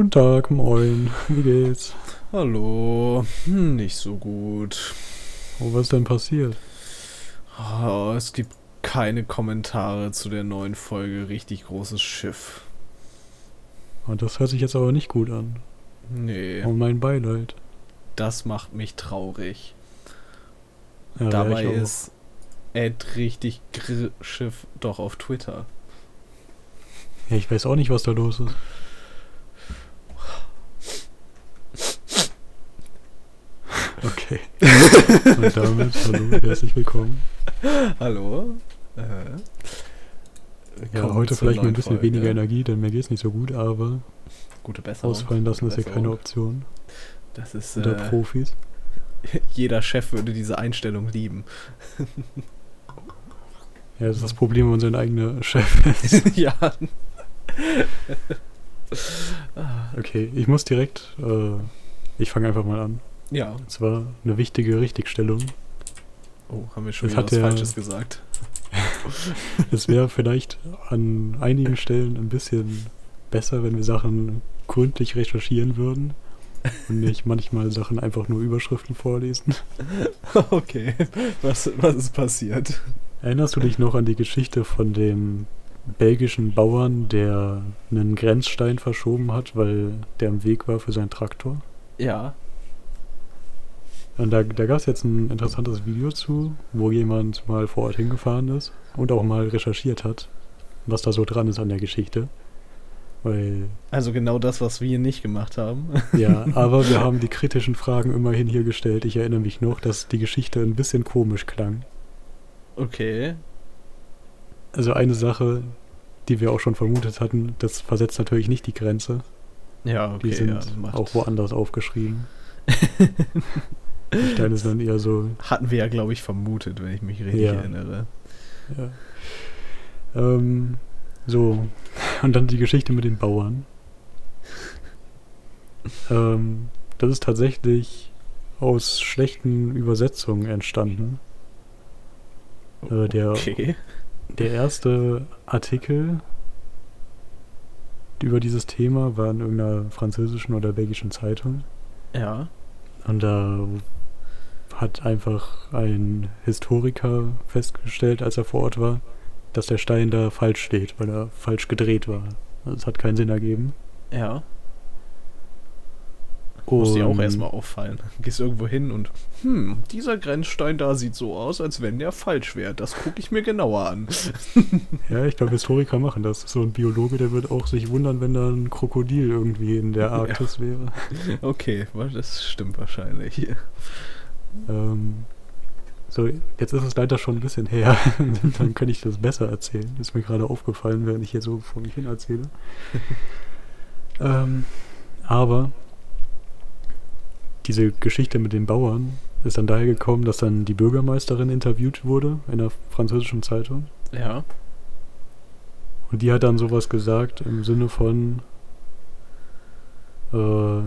Guten Tag, moin. Wie geht's? Hallo. Hm, Nicht so gut. Oh, was ist denn passiert? Oh, es gibt keine Kommentare zu der neuen Folge Richtig großes Schiff. Und das hört sich jetzt aber nicht gut an. Nee, Oh, mein Beileid. das macht mich traurig. Ja, Dabei ist Ed richtig Gr Schiff doch auf Twitter. Ja, ich weiß auch nicht, was da los ist. Okay. Und damit, hallo, herzlich willkommen. Hallo? Äh, Ja, heute vielleicht mit ein bisschen Folge. weniger Energie, denn mir geht's nicht so gut, aber Gute Besserung. ausfallen lassen ist ja keine. Option. Das ist Unter äh, Profis. jeder Chef würde diese Einstellung lieben. Ja, das ist das Problem, wenn man sein eigener Chef ist. ja. Okay, ich muss direkt, äh, ich fange einfach mal an. Ja. Und zwar eine wichtige Richtigstellung. Oh, haben wir schon Das wieder was Falsches gesagt. Es wäre vielleicht an einigen Stellen ein bisschen besser, wenn wir Sachen gründlich recherchieren würden und nicht manchmal Sachen einfach nur Überschriften vorlesen. Okay, was, was ist passiert? Erinnerst du dich noch an die Geschichte von dem belgischen Bauern, der einen Grenzstein verschoben hat, weil der im Weg war für seinen Traktor? Ja. Und da, da gab es jetzt ein interessantes Video zu, wo jemand mal vor Ort hingefahren ist und auch mal recherchiert hat, was da so dran ist an der Geschichte. Weil Also genau das, was wir nicht gemacht haben. Ja, aber wir haben die kritischen Fragen immerhin hier gestellt. Ich erinnere mich noch, dass die Geschichte ein bisschen komisch klang. Okay. Also eine Sache, die wir auch schon vermutet hatten, das versetzt natürlich nicht die Grenze. Ja, Die okay. sind ja, auch woanders aufgeschrieben. die Steine sind dann eher so, hatten wir ja, glaube ich, vermutet, wenn ich mich richtig Ja. erinnere. ja. Ähm, so. Und dann die Geschichte mit den Bauern. Ähm, das ist tatsächlich aus schlechten Übersetzungen entstanden. Äh, der Okay. Der erste Artikel über dieses Thema war in irgendeiner französischen oder belgischen Zeitung. Ja. Und da hat einfach ein Historiker festgestellt, als er vor Ort war, dass der Stein da falsch steht, weil er falsch gedreht war. Also es hat keinen Sinn ergeben. Ja. Muss dir auch erstmal auffallen. Gehst irgendwo hin und, hm, dieser Grenzstein da sieht so aus, als wenn der falsch wäre. Das gucke ich mir genauer an. Ja, ich glaube, Historiker machen das. So ein Biologe, der wird auch sich wundern, wenn da ein Krokodil irgendwie in der Ja. Arktis wäre. Okay, das stimmt wahrscheinlich. Ähm, so, jetzt ist es leider schon ein bisschen her. Dann kann ich das besser erzählen. Ist mir gerade aufgefallen, während ich hier so vor mich hin erzähle. ähm, aber diese Geschichte mit den Bauern ist dann daher gekommen, dass dann die Bürgermeisterin interviewt wurde in einer französischen Zeitung. Ja. Und die hat dann sowas gesagt im Sinne von, äh,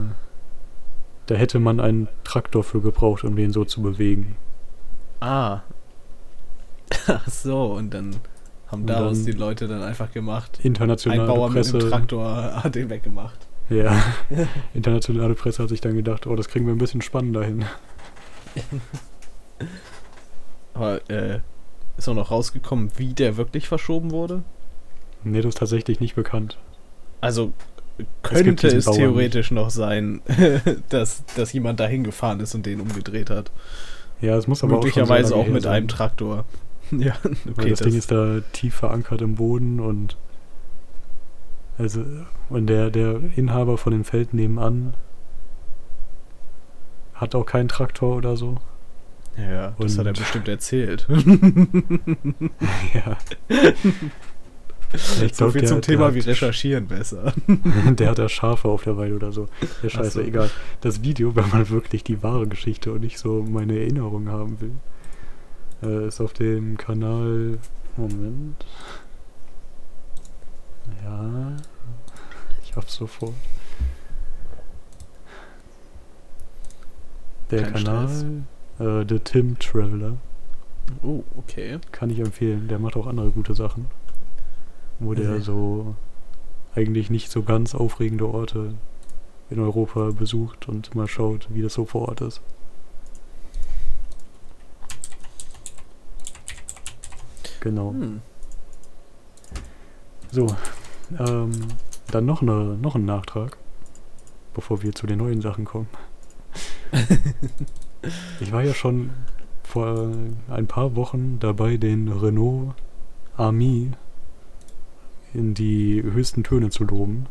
da hätte man einen Traktor für gebraucht, um den so zu bewegen. Ah. Ach so, und dann haben Und daraus dann- die Leute dann einfach gemacht. Ein Internationale Bauer mit Presse. einem Traktor hat den weggemacht. Ja, internationale Presse hat sich dann gedacht, oh, das kriegen wir ein bisschen spannender hin. Aber äh, ist auch noch rausgekommen, wie der wirklich verschoben wurde? Nee, das ist tatsächlich nicht bekannt. Also könnte es Bauern theoretisch noch sein, dass, dass jemand da hingefahren ist und den umgedreht hat. Ja, es muss aber Möglicherweise auch, so auch, mit sein, einem Traktor. Ja, Weil okay. das, Ding ist da tief verankert im Boden und also und der, der Inhaber von dem Feld nebenan hat auch keinen Traktor oder so. ja, das hat er und- bestimmt erzählt. Ja. Ich so glaub, viel zum Thema hat- wie recherchieren besser. Der hat da Schafe auf der Weide oder so. Ja, scheiße, so. egal. Das Video, wenn man wirklich die wahre Geschichte und nicht so meine Erinnerung haben will, äh, ist auf dem Kanal. Moment. Ja. Ich hab's sofort. Der Kein Kanal, äh, The Tim Traveler, Oh, okay. kann ich empfehlen. Der macht auch andere gute Sachen. Wo der Mhm. so eigentlich nicht so ganz aufregende Orte in Europa besucht und mal schaut, wie das so vor Ort ist. Genau. Hm. So, ähm, dann noch, eine, noch ein Nachtrag, bevor wir zu den neuen Sachen kommen. ich war ja schon vor ein paar Wochen dabei, den Renault Ami in die höchsten Töne zu loben.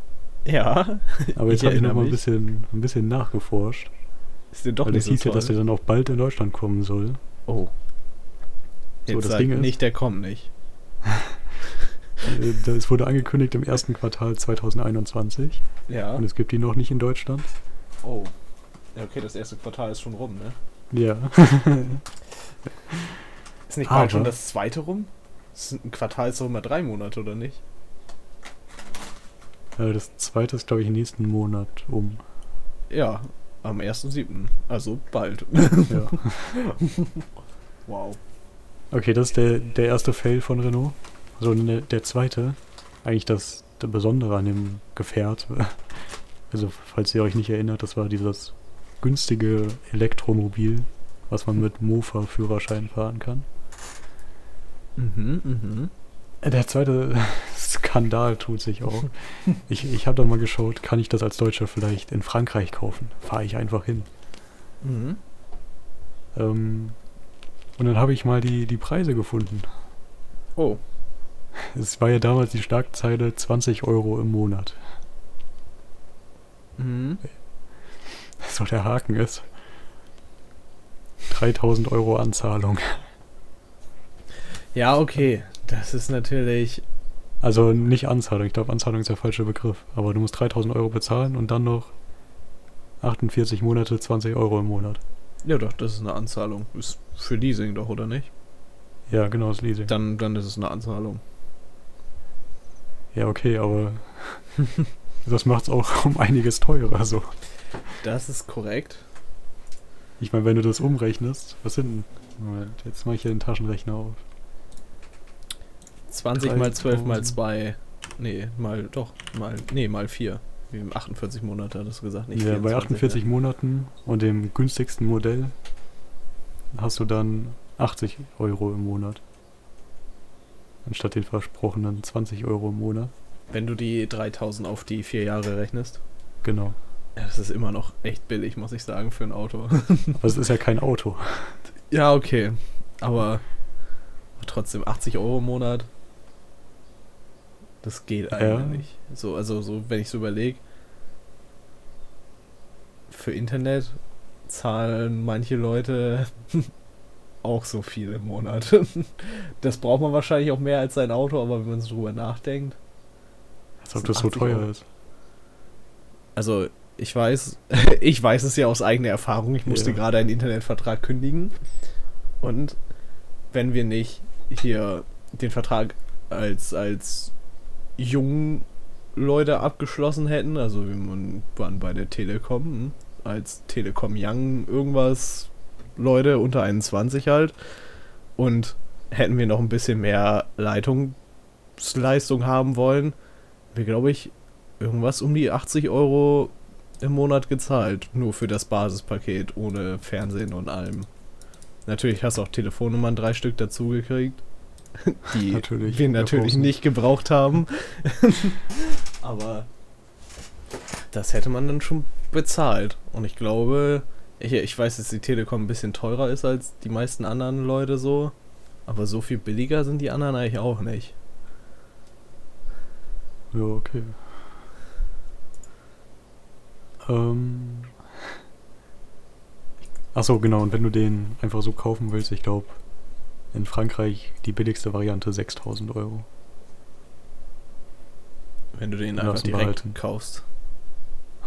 Ja. Aber jetzt habe ich noch mal ein bisschen, ein bisschen nachgeforscht. Ist dir doch weil nicht es so hieß ja, toll. dass der dann auch bald in Deutschland kommen soll. oh. So, Jetzt das Ding ist- nicht, der kommt nicht. Es wurde angekündigt im ersten Quartal 2021 Ja. und es gibt ihn noch nicht in Deutschland. Oh. Ja, okay, das erste Quartal ist schon rum, ne? Ja. Ist nicht bald schon das zweite rum? Das ist ein Quartal ist doch immer drei Monate, oder nicht? Äh, das zweite ist, glaube ich, nächsten Monat um. Ja, am 1.7. Also bald. Ja. wow. Okay, das ist der, der erste Fail von Renault. So, ne, der zweite, eigentlich das der Besondere an dem Gefährt. Also, falls ihr euch nicht erinnert, das war dieses günstige Elektromobil, was man mit Mofa-Führerschein fahren kann. Mhm, mhm. Der zweite Skandal tut sich auch. Ich, ich habe da mal geschaut, kann ich das als Deutscher vielleicht in Frankreich kaufen? Fahre ich einfach hin. Mhm. Ähm, und dann habe ich mal die, die Preise gefunden. Oh. Es war ja damals die Schlagzeile 20 Euro im Monat. Mhm. So der Haken ist. 3000 Euro Anzahlung. Ja, okay. Das ist natürlich. Also nicht Anzahlung, ich glaube Anzahlung ist der falsche Begriff. Aber du musst 3000 Euro bezahlen und dann noch 48 Monate 20 Euro im Monat. Ja, doch, das ist eine Anzahlung. Ist für Leasing doch, oder nicht? Ja, genau, das Leasing. Dann, dann ist es eine Anzahlung. Ja, okay, aber das macht es auch um einiges teurer. So. Das ist korrekt. Ich meine, wenn du das umrechnest, was sind. Moment, jetzt mache ich hier den Taschenrechner auf. 20 mal 12 mal 3000. 2. Nee, mal doch, mal. Nee, mal 4. Wie im 48 Monate hattest du gesagt, nicht ja, bei 24, 48 Monaten und dem günstigsten Modell hast du dann 80 Euro im Monat. Anstatt den versprochenen 20 Euro im Monat. Wenn du die 3000 auf die 4 Jahre rechnest. Genau. Ja, das ist immer noch echt billig, muss ich sagen, für ein Auto. Aber es ist ja kein Auto. ja, okay. Aber trotzdem 80 Euro im Monat. Das geht Ja. eigentlich nicht. So, also so, wenn ich so überlege, für Internet zahlen manche Leute auch so viel im Monat. Das braucht man wahrscheinlich auch mehr als sein Auto, aber wenn man so drüber nachdenkt. Als ob Das so 80 teuer Euro. ist. Also, ich weiß, ich weiß es ja aus eigener Erfahrung. Ich musste Ja. gerade einen Internetvertrag kündigen. Und wenn wir nicht hier den Vertrag als, als jungen Leute abgeschlossen hätten, also wir waren bei der Telekom, hm, als Telekom Young irgendwas Leute unter 21 halt, und hätten wir noch ein bisschen mehr Leitungsleistung haben wollen, wir glaube ich irgendwas um die 80 Euro im Monat gezahlt. Nur für das Basispaket ohne Fernsehen und allem. Natürlich hast du auch Telefonnummern drei Stück dazu gekriegt. Die Natürlich. wir natürlich nicht gebraucht haben. Aber das hätte man dann schon bezahlt. Und ich glaube, ich, ich weiß, dass die Telekom ein bisschen teurer ist als die meisten anderen Leute so. Aber so viel billiger sind die anderen eigentlich auch nicht. Ja, okay. Ähm. Achso, genau, und wenn du den einfach so kaufen willst, ich glaube, in Frankreich die billigste Variante 6000 Euro. Wenn du den einfach direkt behalten. kaufst.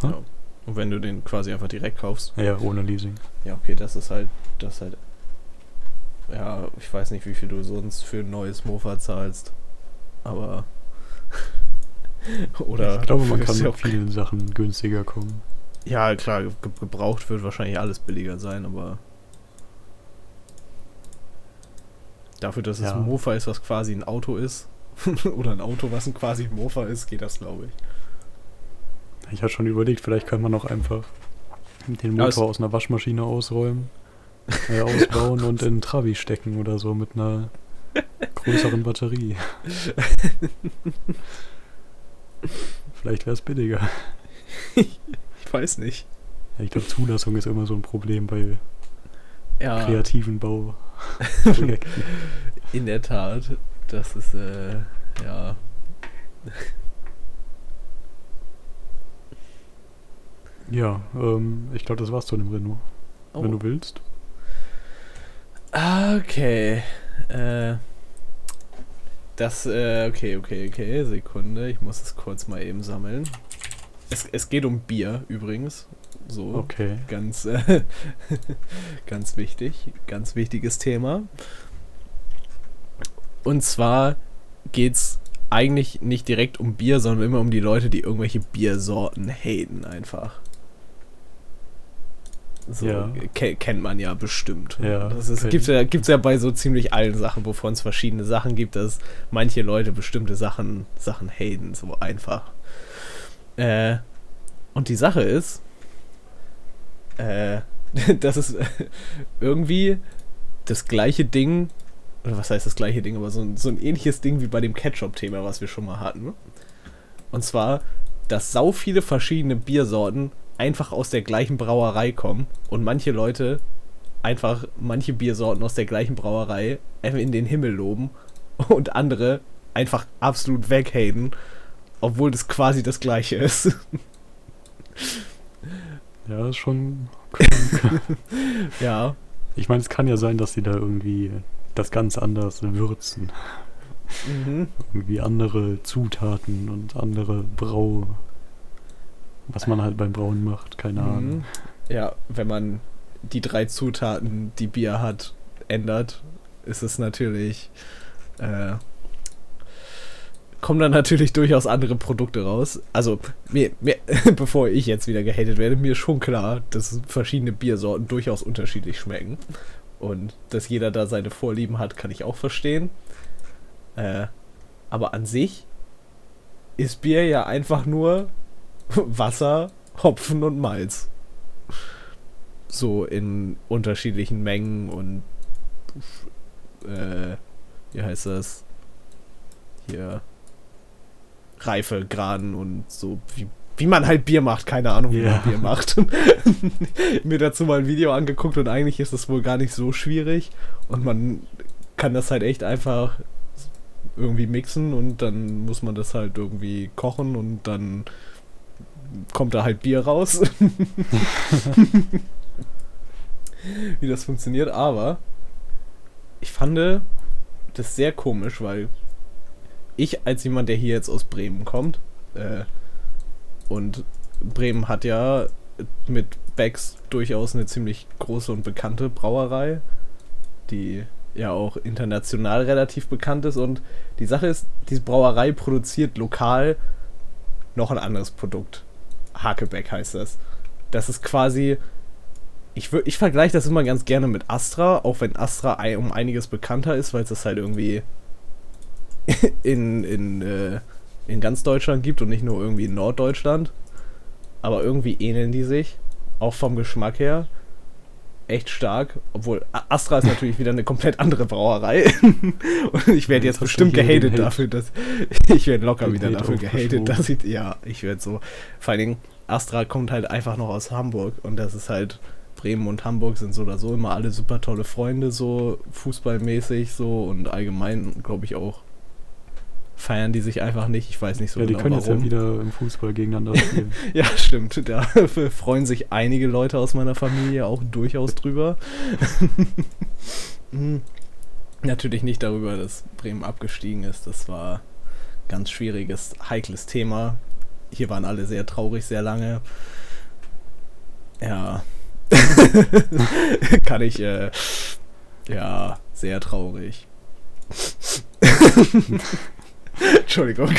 Ja. Und wenn du den quasi einfach direkt kaufst. Ja, ohne Leasing. Ja, okay, das ist halt, das ist halt. Ja, ich weiß nicht, wie viel du sonst für ein neues Mofa zahlst. Aber. Oder. ich glaube, man kann ja mit auch- vielen Sachen günstiger kommen. Ja, klar, ge gebraucht wird wahrscheinlich alles billiger sein, aber. Dafür, dass es Ja. ein Mofa ist, was quasi ein Auto ist. oder ein Auto, was ein quasi ein Mofa ist, geht das, glaube ich. Ich hatte schon überlegt, vielleicht kann man auch einfach den Motor es- aus einer Waschmaschine ausräumen, äh, ausbauen und in einen Trabi stecken oder so mit einer größeren Batterie. vielleicht wäre es billiger. Ich weiß nicht. Ja, ich glaube, Zulassung ist immer so ein Problem bei Ja, kreativen Bauprojekten. in der Tat. Das ist, äh, ja. ja, ähm, ich glaube, das war's zu dem Renault. Wenn Oh. du willst. Okay. Äh. Das, äh, okay, okay, okay. Sekunde. Ich muss es kurz mal eben sammeln. Es, es geht um Bier übrigens. So. Okay. Ganz, äh, ganz wichtig. Ganz wichtiges Thema. Und zwar geht's eigentlich nicht direkt um Bier, sondern immer um die Leute, die irgendwelche Biersorten haten einfach. So Ja. ke kennt man ja bestimmt. Ja, Das ist, gibt's, ich. ja, gibt's ja bei so ziemlich allen Sachen, wovon es verschiedene Sachen gibt, dass manche Leute bestimmte Sachen, Sachen haten, so einfach. Äh, und die Sache ist, äh, das ist irgendwie das gleiche Ding, oder was heißt das gleiche Ding, aber so, ein- so ein ähnliches Ding wie bei dem Ketchup-Thema, was wir schon mal hatten. Und zwar, dass sau viele verschiedene Biersorten einfach aus der gleichen Brauerei kommen und manche Leute einfach manche Biersorten aus der gleichen Brauerei in den Himmel loben und andere einfach absolut weghaten, obwohl das quasi das gleiche ist. Ja, ist schon krank. ja, ich meine, es kann ja sein, dass sie da irgendwie das ganz anders würzen. mhm. Irgendwie andere Zutaten und andere Brau. Was man halt beim Brauen macht, keine Ahnung. Mhm. Ja, wenn man die drei Zutaten, die Bier hat, ändert, ist es natürlich. Äh, kommen dann natürlich durchaus andere Produkte raus. Also, mir, mir, bevor ich jetzt wieder gehatet werde, mir schon klar, dass verschiedene Biersorten durchaus unterschiedlich schmecken. Und dass jeder da seine Vorlieben hat, kann ich auch verstehen. Äh, aber an sich ist Bier ja einfach nur Wasser, Hopfen und Malz. So in unterschiedlichen Mengen und äh, wie heißt das? Hier Reifegraden und so wie, wie man halt Bier macht, keine Ahnung, wie Ja. man Bier macht. Mir dazu mal ein Video angeguckt und eigentlich ist es wohl gar nicht so schwierig und man kann das halt echt einfach irgendwie mixen und dann muss man das halt irgendwie kochen und dann kommt da halt Bier raus. Wie das funktioniert, aber ich fand das sehr komisch, weil ich als jemand, der hier jetzt aus Bremen kommt, äh, und Bremen hat ja mit Becks durchaus eine ziemlich große und bekannte Brauerei, die ja auch international relativ bekannt ist. Und die Sache ist, diese Brauerei produziert lokal noch ein anderes Produkt. Hakebeck heißt das. Das ist quasi. Ich, ich vergleiche das immer ganz gerne mit Astra, auch wenn Astra um einiges bekannter ist, weil es das halt irgendwie in, in, äh, in ganz Deutschland gibt und nicht nur irgendwie in Norddeutschland. Aber irgendwie ähneln die sich, auch vom Geschmack her. Echt stark, obwohl Astra ist natürlich wieder eine komplett andere Brauerei. und ich werde Jetzt bestimmt gehatet Hate. dafür, dass ich werde locker wieder dafür gehatet, dass ich ja, ich werde so vor allen Dingen Astra kommt halt einfach noch aus Hamburg und das ist halt Bremen und Hamburg sind so oder so immer alle super tolle Freunde so fußballmäßig so und allgemein glaube ich auch feiern die sich einfach nicht. Ich weiß nicht so ja, die genau können jetzt warum. ja wieder im Fußball gegeneinander spielen. Ja, stimmt. Da freuen sich einige Leute aus meiner Familie auch durchaus drüber. Hm. Natürlich nicht darüber, dass Bremen abgestiegen ist. Das war ein ganz schwieriges, heikles Thema. Hier waren alle sehr traurig, sehr lange. Ja. Kann ich, äh, ja, sehr traurig. Entschuldigung.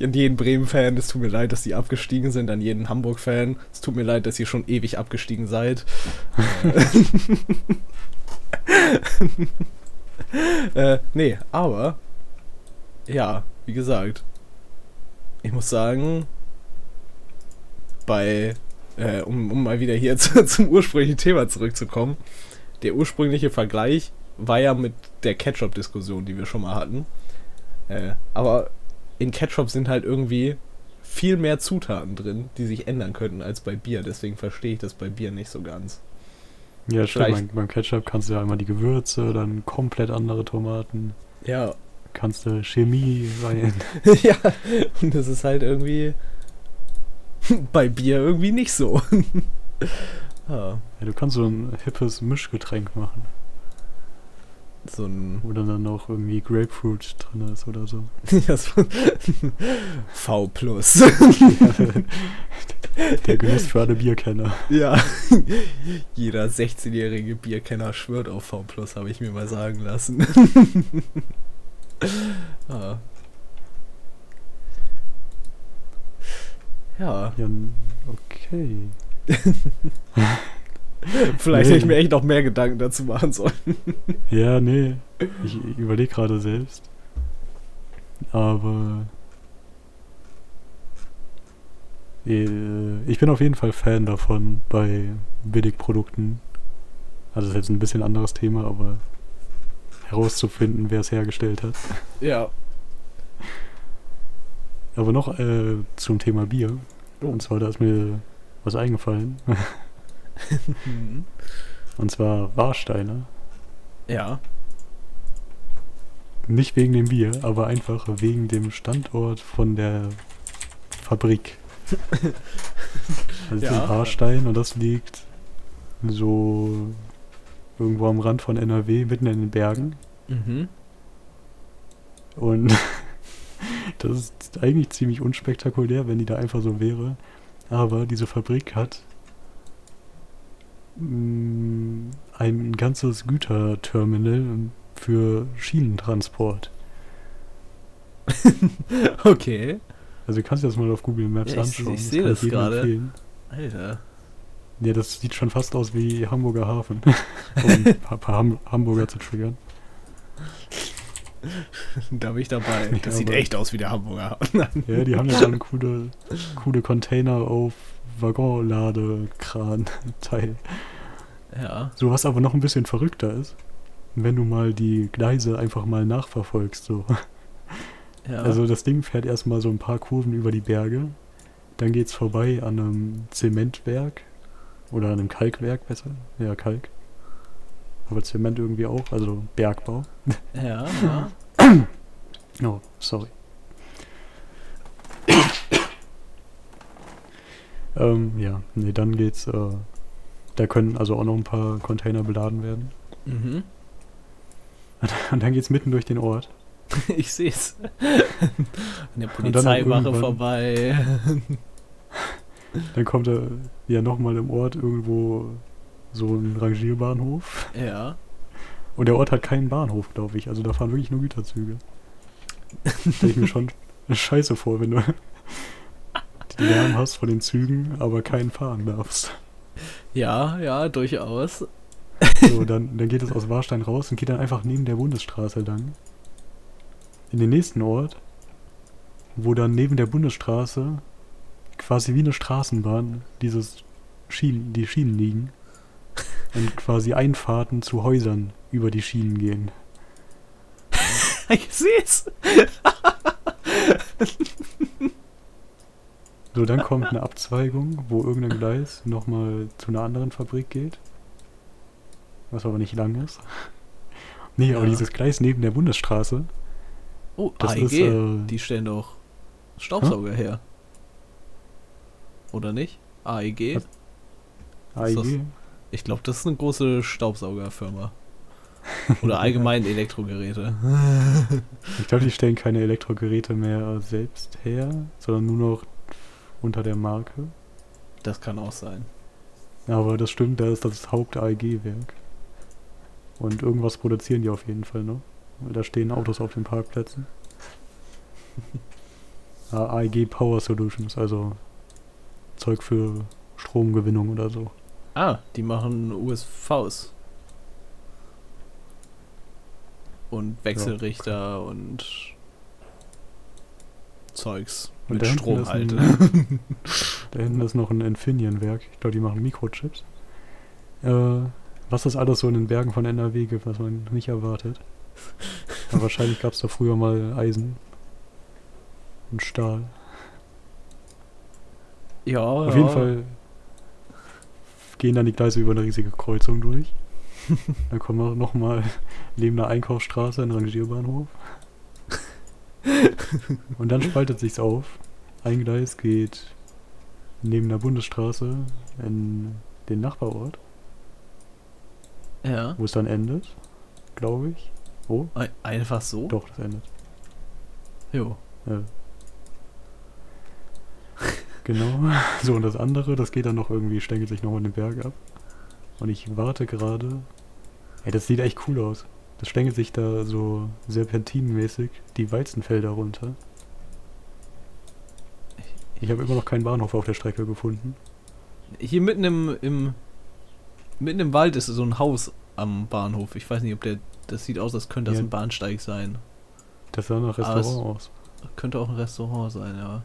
An jeden Bremen-Fan, es tut mir leid, dass die abgestiegen sind. An jeden Hamburg-Fan, es tut mir leid, dass ihr schon ewig abgestiegen seid. äh, nee, aber, ja, wie gesagt, ich muss sagen, bei, äh, um, um mal wieder hier zu, zum ursprünglichen Thema zurückzukommen, der ursprüngliche Vergleich war ja mit der Ketchup-Diskussion, die wir schon mal hatten. Äh, aber in Ketchup sind halt irgendwie viel mehr Zutaten drin, die sich ändern könnten als bei Bier. Deswegen verstehe ich das bei Bier nicht so ganz. Ja, stimmt. Beim, Ketchup kannst du ja einmal die Gewürze, dann komplett andere Tomaten. Ja. Kannst du Chemie rein. ja, und das ist halt irgendwie bei Bier irgendwie nicht so. ja. ja. Du kannst so ein hippes Mischgetränk machen. So ein. Wo dann noch irgendwie Grapefruit drin ist oder so. v plus. Der Genuss für alle Bierkenner. Ja. Jeder 16-jährige Bierkenner schwört auf V plus, habe ich mir mal sagen lassen. ah. Ja. Ja, okay. Vielleicht nee. hätte ich mir echt noch mehr Gedanken dazu machen sollen. ja, nee. Ich überlege gerade selbst. Aber. Äh, ich bin auf jeden Fall Fan davon bei Billigprodukten. Also, das ist jetzt ein bisschen anderes Thema, aber herauszufinden, wer es hergestellt hat. Ja. Aber noch äh, zum Thema Bier. Oh. Und zwar, da ist mir was eingefallen. Und zwar Warsteiner. Ja. Nicht wegen dem Bier, aber einfach wegen dem Standort von der Fabrik. also ja. Warstein und das liegt so irgendwo am Rand von NRW, mitten in den Bergen. Mhm. Und das ist eigentlich ziemlich unspektakulär, wenn die da einfach so wäre. Aber diese Fabrik hat ein ganzes Güterterminal für Schienentransport. okay. Also du kannst dir das mal auf Google Maps ja, ich, anschauen. Ich, ich sehe das, das gerade. Alter. Ja, das sieht schon fast aus wie Hamburger Hafen. um ein paar Ham Hamburger zu triggern. da bin ich dabei. Das ja, sieht echt aus wie der Hamburger Hafen. ja, die haben ja so eine coole, coole Container auf Waggonladekran-Teil. Ja. So was aber noch ein bisschen verrückter ist, wenn du mal die Gleise einfach mal nachverfolgst. So. Ja. Also das Ding fährt erstmal so ein paar Kurven über die Berge, dann geht es vorbei an einem Zementwerk oder an einem Kalkwerk besser. Ja, Kalk. Aber Zement irgendwie auch, also Bergbau. Ja, ja. oh, sorry. Ähm, ja, nee, dann geht's, äh, da können also auch noch ein paar Container beladen werden. Mhm. Und dann geht's mitten durch den Ort. ich seh's. An der Polizeiwache vorbei. dann kommt er ja nochmal im Ort irgendwo so ein Rangierbahnhof. Ja. Und der Ort hat keinen Bahnhof, glaube ich. Also da fahren wirklich nur Güterzüge. Stelle ich mir schon scheiße vor, wenn du Lärm hast von den Zügen, aber keinen fahren darfst. Ja, ja, durchaus. So, dann, dann geht es aus Warstein raus und geht dann einfach neben der Bundesstraße lang. In den nächsten Ort, wo dann neben der Bundesstraße quasi wie eine Straßenbahn dieses Schienen, die Schienen liegen und quasi Einfahrten zu Häusern über die Schienen gehen. ich seh's! So, dann kommt eine Abzweigung, wo irgendein Gleis nochmal zu einer anderen Fabrik geht. Was aber nicht lang ist. Nee, ja. aber dieses Gleis neben der Bundesstraße. Oh, das AEG, ist, äh, die stellen doch Staubsauger hä? her. Oder nicht? AEG? Was? AEG? Ich glaube, das ist eine große Staubsaugerfirma. Oder allgemein Elektrogeräte. Ich glaube, die stellen keine Elektrogeräte mehr selbst her, sondern nur noch unter der Marke. Das kann auch sein. Aber das stimmt, da ist das Haupt-AEG-Werk. Und irgendwas produzieren die auf jeden Fall noch. Da stehen Autos auf den Parkplätzen. AEG Power Solutions, also Zeug für Stromgewinnung oder so. Ah, die machen USVs. Und Wechselrichter ja. und Zeugs. Und Mit Strom halt. ein- Da hinten ist noch ein Infineon-Werk. Ich glaube, die machen Mikrochips. Äh, was es alles so in den Bergen von NRW gibt, was man nicht erwartet. Aber wahrscheinlich gab es da früher mal Eisen und Stahl. ja, Auf jeden Fall gehen dann die Gleise über eine riesige Kreuzung durch. dann kommen wir nochmal neben einer Einkaufsstraße ein Rangierbahnhof. Und dann spaltet sich's auf. Ein Gleis geht neben der Bundesstraße in den Nachbarort, Ja. wo es dann endet, glaube ich. Oh, Ein- Einfach so? doch, das endet. Jo. Ja. Genau. So, und das andere, das geht dann noch irgendwie, stängelt sich nochmal den Berg ab. Und ich warte gerade. Ey, das sieht echt cool aus. Das stängelt sich da so serpentinenmäßig die Weizenfelder runter. Ich habe immer noch keinen Bahnhof auf der Strecke gefunden. Hier mitten im, im mitten im Wald ist so ein Haus am Bahnhof. Ich weiß nicht, ob der das sieht aus, als könnte das Ja. ein Bahnsteig sein. Das sah nach Restaurant es- aus. Könnte auch ein Restaurant sein, ja.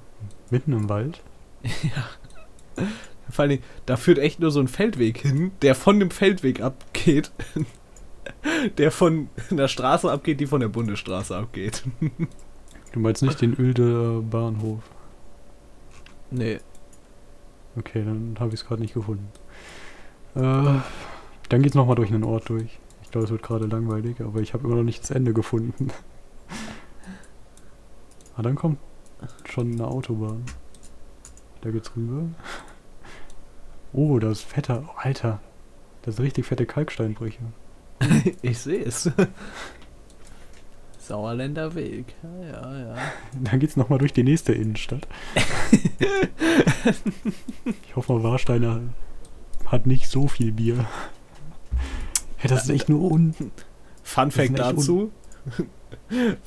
Mitten im Wald. ja. Vor allem, da führt echt nur so ein Feldweg hin, der von dem Feldweg abgeht. Der von der Straße abgeht, die von der Bundesstraße abgeht. Du meinst nicht den Ölde Bahnhof. nee. Okay, dann habe ich es gerade nicht gefunden. Äh, dann geht's nochmal durch einen Ort durch. Ich glaube, es wird gerade langweilig, aber ich habe immer noch nicht das Ende gefunden. ah, dann kommt schon eine Autobahn. Da geht's rüber. Oh, das ist fetter. Oh, Alter. Das sind richtig fette Kalksteinbrüche. ich sehe es. Sauerländer Weg. Ja, ja, ja. Dann geht's nochmal durch die nächste Innenstadt. ich hoffe mal, Warsteiner hat nicht so viel Bier. Hey, das ist echt nur un... Fun Fact dazu.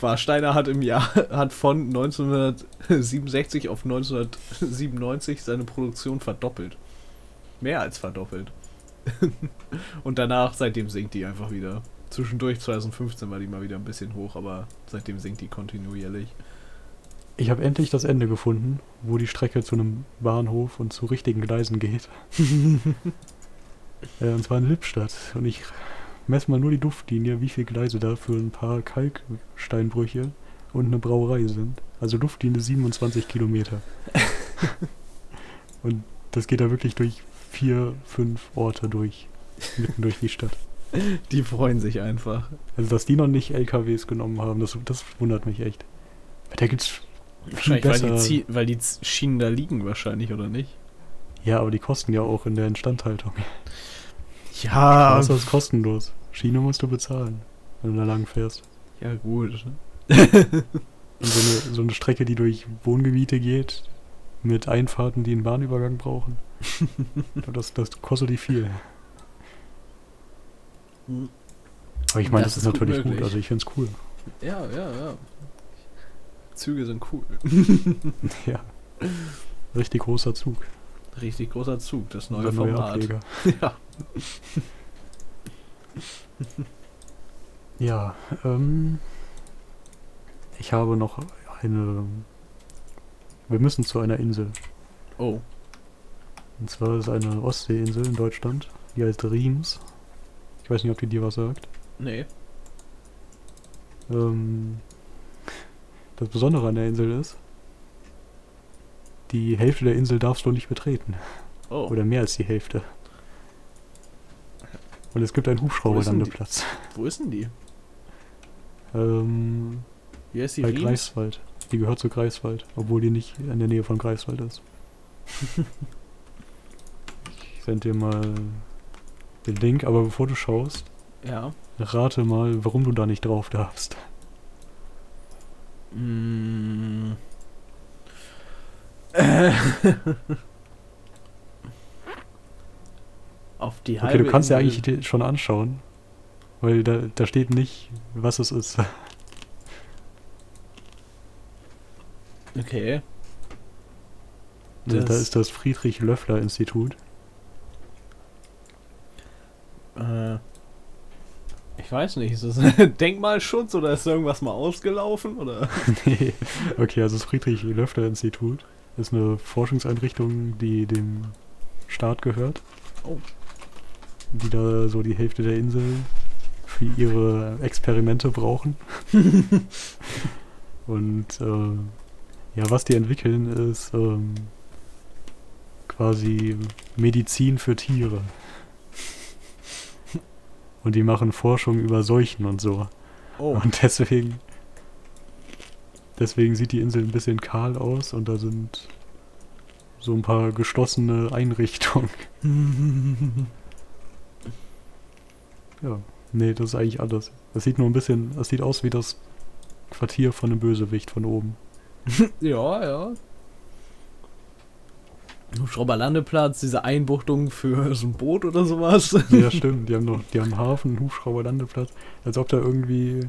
Warsteiner hat im Jahr, hat von 1967 auf 1997 seine Produktion verdoppelt. Mehr als verdoppelt. Und danach, seitdem sinkt die einfach wieder. Zwischendurch 2015 war die mal wieder ein bisschen hoch, aber seitdem sinkt die kontinuierlich. Ich habe endlich das Ende gefunden, wo die Strecke zu einem Bahnhof und zu richtigen Gleisen geht. äh, und zwar in Lippstadt. Und ich messe mal nur die Luftlinie, wie viele Gleise da für ein paar Kalksteinbrüche und eine Brauerei sind. Also Luftlinie 27 Kilometer. und das geht da wirklich durch vier, fünf Orte durch. Mitten durch die Stadt. Die freuen sich einfach. Also dass die noch nicht LKWs genommen haben, das, das wundert mich echt. Da gibt's Wahrscheinlich, weil die. Zie- weil die Schienen da liegen, wahrscheinlich, oder nicht? Ja, aber die kosten ja auch in der Instandhaltung. Ja, es ist kostenlos. Schiene musst du bezahlen, wenn du da lang fährst. ja gut. Und so eine, so eine Strecke, die durch Wohngebiete geht, mit Einfahrten, die einen Bahnübergang brauchen. das, das kostet die viel. Aber ich meine, das, Das ist ist gut natürlich gut, möglich. also ich finde es cool. Ja, ja, ja. Züge sind cool. ja. Richtig großer Zug. Richtig großer Zug, das neue Unser Format. Ableger. Ja. Ja, ähm, ich habe noch eine. Wir müssen zu einer Insel. Oh, Und zwar ist eine Ostseeinsel in Deutschland, die heißt Riems. Ich weiß nicht, ob die dir was sagt. nee. Ähm, das Besondere an der Insel ist, die Hälfte der Insel darfst du nicht betreten. Oh, Oder mehr als die Hälfte. Und es gibt einen? Hubschrauberlandeplatz. wo ist denn die? Ähm, Wie heißt die? bei Riems? Greifswald. Die gehört zu Greifswald, obwohl die nicht in der Nähe von Greifswald ist. ich sende dir mal den Link, aber bevor du schaust, Ja. rate mal, warum du da nicht drauf darfst. Mm. Auf die Okay, halbe du kannst ja eigentlich schon anschauen, weil da, da steht nicht, was es ist. Okay. da Das- ist das Friedrich-Löffler-Institut. Äh, ich weiß nicht, ist das Denkmalschutz oder ist irgendwas mal ausgelaufen? Oder? nee. Okay, also das Friedrich-Löffler-Institut ist eine Forschungseinrichtung, die dem Staat gehört. Oh. Die da so die Hälfte der Insel für ihre Experimente brauchen. Und äh, ja, was die entwickeln, ist ähm, quasi Medizin für Tiere. Und die machen Forschung über Seuchen und so. Oh. Und deswegen. Deswegen sieht die Insel ein bisschen kahl aus und da sind so ein paar geschlossene Einrichtungen. ja. Nee, das ist eigentlich alles. Das sieht nur ein bisschen. Das sieht aus wie das Quartier von einem Bösewicht von oben. ja, ja. Hubschrauberlandeplatz, diese Einbuchtung für so ein Boot oder sowas. Ja, stimmt. Die haben noch, die haben Hafen, Hubschrauberlandeplatz. Als ob da irgendwie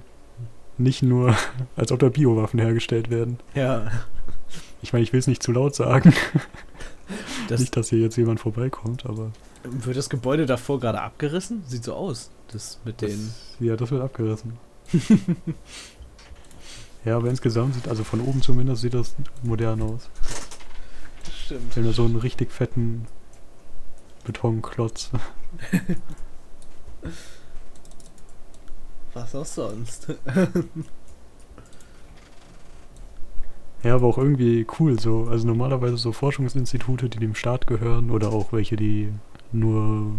nicht nur, als ob da Biowaffen hergestellt werden. Ja. Ich meine, ich will es nicht zu laut sagen. Das, nicht, dass hier jetzt jemand vorbeikommt, aber. Wird das Gebäude davor gerade abgerissen? Sieht so aus. Das mit das, den. Ja, das wird abgerissen. ja, aber insgesamt sieht, also von oben zumindest, sieht das modern aus. Stimmt. Wir haben da so einen richtig fetten Betonklotz. Was auch sonst. Ja, aber auch irgendwie cool so. Also normalerweise so Forschungsinstitute, die dem Staat gehören oder auch welche, die nur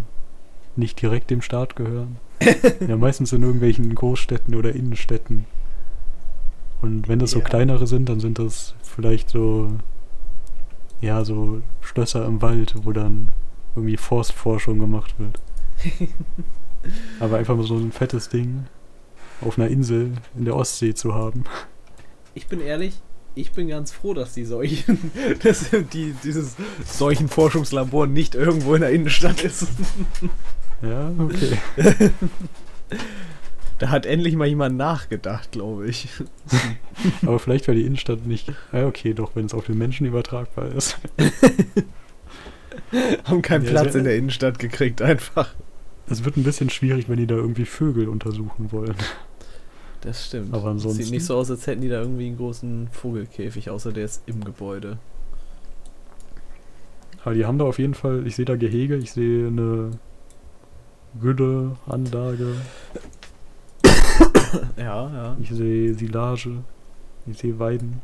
nicht direkt dem Staat gehören. ja, meistens in irgendwelchen Großstädten oder Innenstädten. Und wenn das so Ja. kleinere sind, dann sind das vielleicht so, ja, so Schlösser im Wald, wo dann irgendwie Forstforschung gemacht wird. aber einfach mal so ein fettes Ding auf einer Insel in der Ostsee zu haben. Ich bin ehrlich, ich bin ganz froh, dass die Seuchen, dass die, dieses Seuchenforschungslabor nicht irgendwo in der Innenstadt ist. Ja, okay. Da hat endlich mal jemand nachgedacht, glaube ich. Aber vielleicht wäre die Innenstadt nicht. Ja, okay, doch, wenn es auf den Menschen übertragbar ist. Haben keinen Ja, Platz sehr- in der Innenstadt gekriegt, einfach. Es wird ein bisschen schwierig, wenn die da irgendwie Vögel untersuchen wollen. Das stimmt. Aber ansonsten- Sieht nicht so aus, als hätten die da irgendwie einen großen Vogelkäfig, außer der ist im Gebäude. Aber die haben da auf jeden Fall, ich sehe da Gehege, ich sehe eine Gülle-Anlage, Ja, ja. ich sehe Silage, ich sehe Weiden.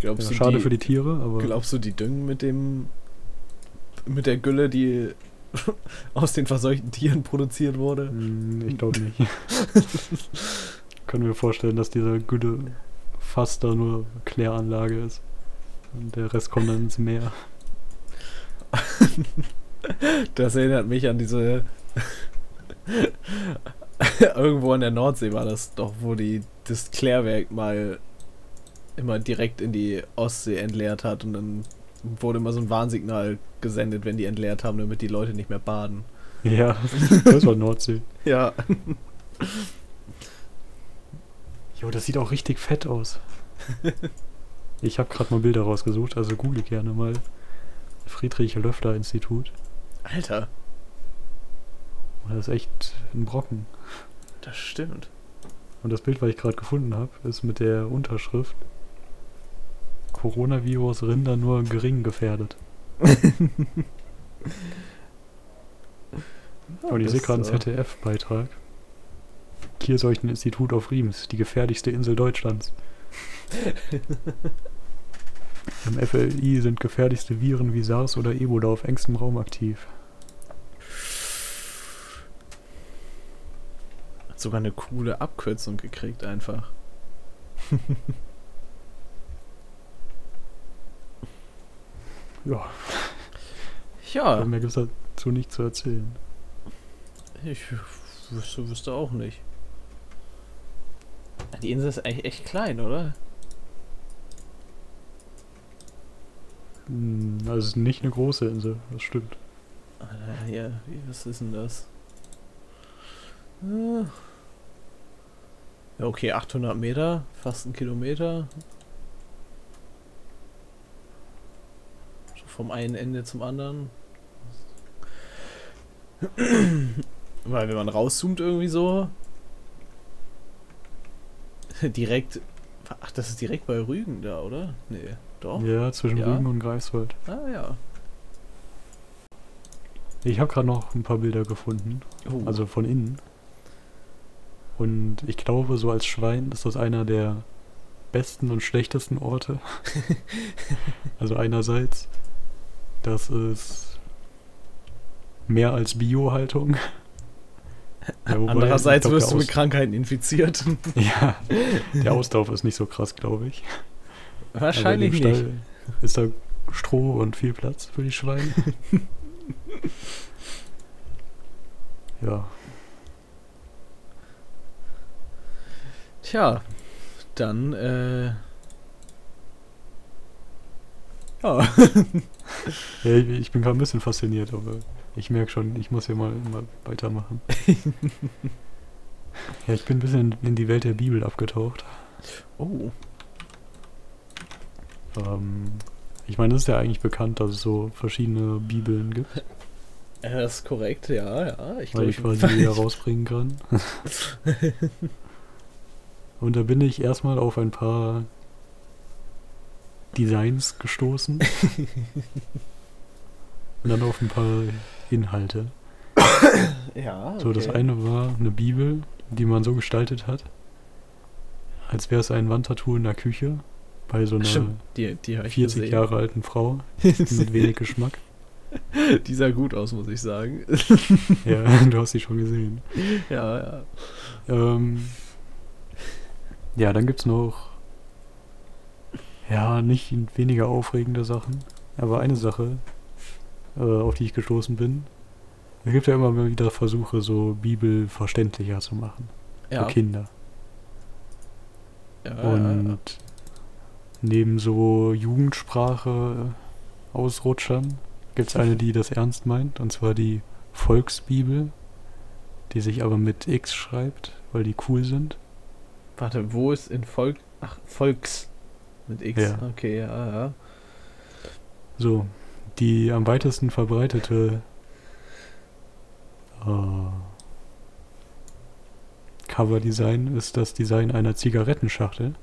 Glaubst, Ja, du, schade die, für die Tiere, aber glaubst du, die düngen mit dem. mit der Gülle, die aus den verseuchten Tieren produziert wurde? Hm, ich glaube nicht. Können wir vorstellen, dass dieser Gülle fast da nur Kläranlage ist. Und der Rest kommt dann ins Meer. Das erinnert mich an diese. Irgendwo an der Nordsee war das doch, wo die das Klärwerk mal immer direkt in die Ostsee entleert hat und dann wurde immer so ein Warnsignal gesendet, wenn die entleert haben, damit die Leute nicht mehr baden. Ja, das war Nordsee. Ja. Jo, das sieht auch richtig fett aus. Ich habe gerade mal Bilder rausgesucht, also google gerne mal. Friedrich Löffler Institut. Alter, Und das ist echt ein Brocken. das stimmt. Und das Bild, was ich gerade gefunden habe, ist mit der Unterschrift Coronavirus Rinder nur gering gefährdet. Und ich sehe gerade einen äh, ZDF-Beitrag. Tierseucheninstitut auf Riems, die gefährlichste Insel Deutschlands. Im FLI sind gefährlichste Viren wie SARS oder Ebola auf engstem Raum aktiv. Sogar eine coole Abkürzung gekriegt, einfach. Ja, Ja, mehr gibt es dazu nicht zu erzählen. ich wüsste, wüsste auch nicht. Die Insel ist echt, echt klein, oder? Hm, Also es ist nicht eine große Insel, das stimmt. Alter, ja, wie, was ist denn das? Äh. Ja, okay, 800 Meter, fast ein Kilometer. So vom einen Ende zum anderen. Weil wenn man rauszoomt irgendwie so. Direkt. Ach, das ist direkt bei Rügen da, oder? Nee, doch. Ja, zwischen Ja. Rügen und Greifswald. Ah ja. Ich habe gerade noch ein paar Bilder gefunden, Oh. also von innen. Und ich glaube, so als Schwein ist das einer der besten und schlechtesten Orte. also einerseits, das ist mehr als Biohaltung. Ja, Andererseits glaub, wirst du mit Krankheiten infiziert. Ja, der Auslauf ist nicht so krass, glaube ich. Wahrscheinlich dem nicht. Ist da Stroh und viel Platz für die Schweine? ja, Tja, dann, äh. Ja. ja ich, bin gerade ein bisschen fasziniert, aber ich merke schon, ich muss hier mal, mal weitermachen. ja, ich bin ein bisschen in die Welt der Bibel abgetaucht. Oh. Ähm, ich meine, es ist ja eigentlich bekannt, dass es so verschiedene Bibeln gibt, Ja, das ist korrekt, ja, ja. Ich weil ich quasi die herausbringen kann. Und da bin ich erstmal auf ein paar Designs gestoßen. Und dann auf ein paar Inhalte. Ja, So, das okay. eine war eine Bibel, die man so gestaltet hat, als wäre es ein Wandtattoo in der Küche bei so einer Stimmt, die, die habe ich 40 gesehen. Jahre alten Frau mit wenig Geschmack. Die sah gut aus, muss ich sagen. Ja, du hast sie schon gesehen. ja, ja. Ähm, ja, dann gibt's noch ja, nicht weniger aufregende Sachen, aber eine Sache, äh, auf die ich gestoßen bin. Es gibt ja immer wieder Versuche, so Bibel verständlicher zu machen Ja, für Kinder. ja, Und neben so Jugendsprache Ausrutschern gibt es eine, die das ernst meint, und zwar die Volksbibel, die sich aber mit X schreibt, weil die cool sind. Warte, wo ist in Volk. Ach, Volks. Mit X. Ja. Okay, ja, ja. So, die am weitesten verbreitete äh, Coverdesign ist das Design einer Zigarettenschachtel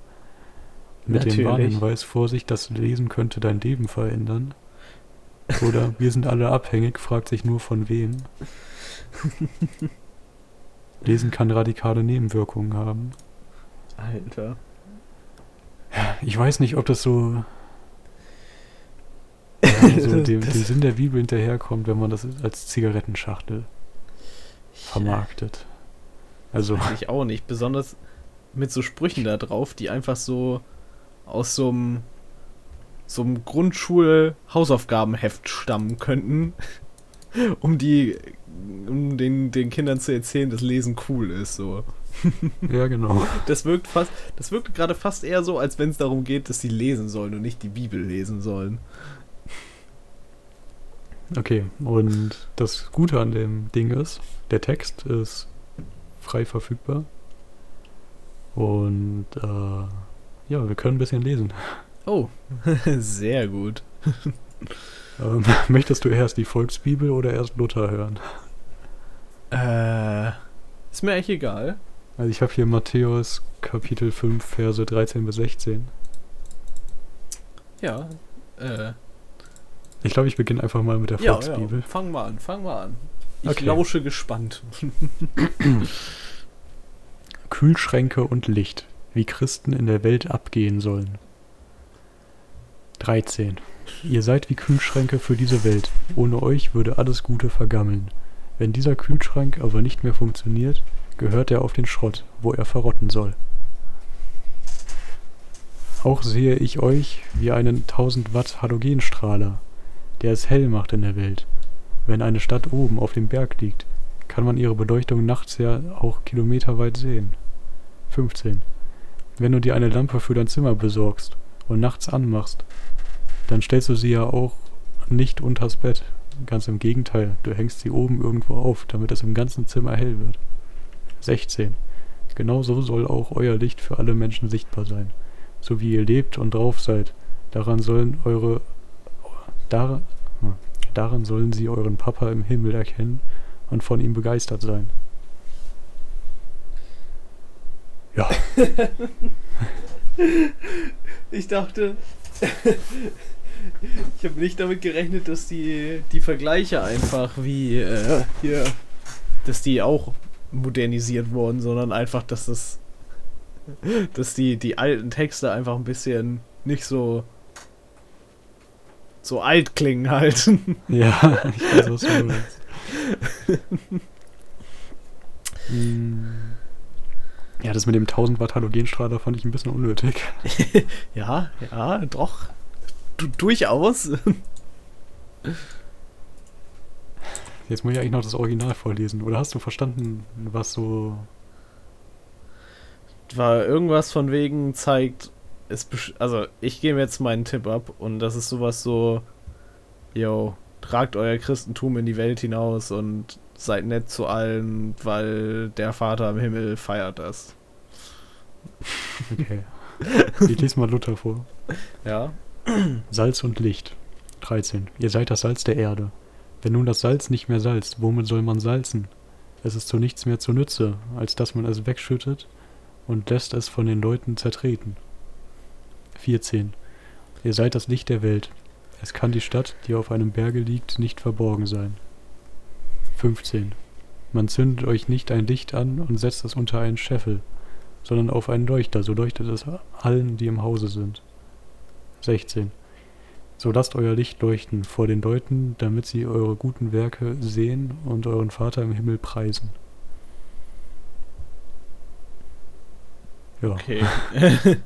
mit dem Natürlich. Warnhinweis Vorsicht, das Lesen könnte dein Leben verändern. Oder wir sind alle abhängig, fragt sich nur von wem. Lesen kann radikale Nebenwirkungen haben. Alter. Ich weiß nicht, ob das so, ja, so dem, dem Sinn der Bibel hinterherkommt, wenn man das als Zigarettenschachtel vermarktet. Also, ich auch nicht. Besonders mit so Sprüchen da drauf, die einfach so aus so einem so einem Grundschul-Hausaufgabenheft stammen könnten, um die um den, den Kindern zu erzählen, dass Lesen cool ist. So. ja genau. Das wirkt fast, das wirkt gerade fast eher so, als wenn es darum geht, dass sie lesen sollen und nicht die Bibel lesen sollen. Okay, und das Gute an dem Ding ist, der Text ist frei verfügbar. Und äh, ja, wir können ein bisschen lesen. Oh, sehr gut. Ähm, möchtest du erst die Volksbibel oder erst Luther hören? Äh, ist mir eigentlich egal. Also ich habe hier Matthäus Kapitel 5, Verse 13 bis 16. Ja, äh, Ich glaube, ich beginne einfach mal mit der ja, Volksbibel. ja, fang mal an, fang mal an. Ich Okay. lausche gespannt. Kühlschränke und Licht, wie Christen in der Welt abgehen sollen. 13. Ihr seid wie Kühlschränke für diese Welt. Ohne euch würde alles Gute vergammeln. Wenn dieser Kühlschrank aber nicht mehr funktioniert, gehört er auf den Schrott, wo er verrotten soll. Auch sehe ich euch wie einen 1000 Watt Halogenstrahler, der es hell macht in der Welt. Wenn eine Stadt oben auf dem Berg liegt, kann man ihre Beleuchtung nachts ja auch kilometerweit sehen. 15. Wenn du dir eine Lampe für dein Zimmer besorgst und nachts anmachst, dann stellst du sie ja auch nicht unters Bett. Ganz im Gegenteil, du hängst sie oben irgendwo auf, damit es im ganzen Zimmer hell wird. 16. Genauso soll auch euer Licht für alle Menschen sichtbar sein. So wie ihr lebt und drauf seid, daran sollen eure dar, daran sollen sie euren Papa im Himmel erkennen und von ihm begeistert sein. Ja. ich dachte, ich habe nicht damit gerechnet, dass die, die Vergleiche einfach wie äh, hier, dass die auch modernisiert wurden, sondern einfach, dass das, dass die, die alten Texte einfach ein bisschen nicht so so alt klingen halt. Ja, ich weiß, was du meinst. Hm. Ja, das mit dem 1000 Watt Halogenstrahler fand ich ein bisschen unnötig. ja, ja, doch. Du, durchaus. Jetzt muss ich eigentlich noch das Original vorlesen. Oder hast du verstanden, was so. War irgendwas von wegen zeigt. Es also, ich gebe jetzt meinen Tipp ab und das ist sowas so. Yo, tragt euer Christentum in die Welt hinaus und seid nett zu allen, weil der Vater im Himmel feiert das. Okay. Ich lese mal Luther vor. Ja. Salz und Licht. 13. Ihr seid das Salz der Erde. Wenn nun das Salz nicht mehr salzt, womit soll man salzen? Es ist zu nichts mehr zu Nütze, als dass man es wegschüttet und lässt es von den Leuten zertreten. 14. Ihr seid das Licht der Welt. Es kann die Stadt, die auf einem Berge liegt, nicht verborgen sein. 15. Man zündet euch nicht ein Licht an und setzt es unter einen Scheffel, sondern auf einen Leuchter, so leuchtet es allen, die im Hause sind. 16. So lasst euer Licht leuchten vor den Leuten, damit sie eure guten Werke sehen und euren Vater im Himmel preisen. Ja. Okay.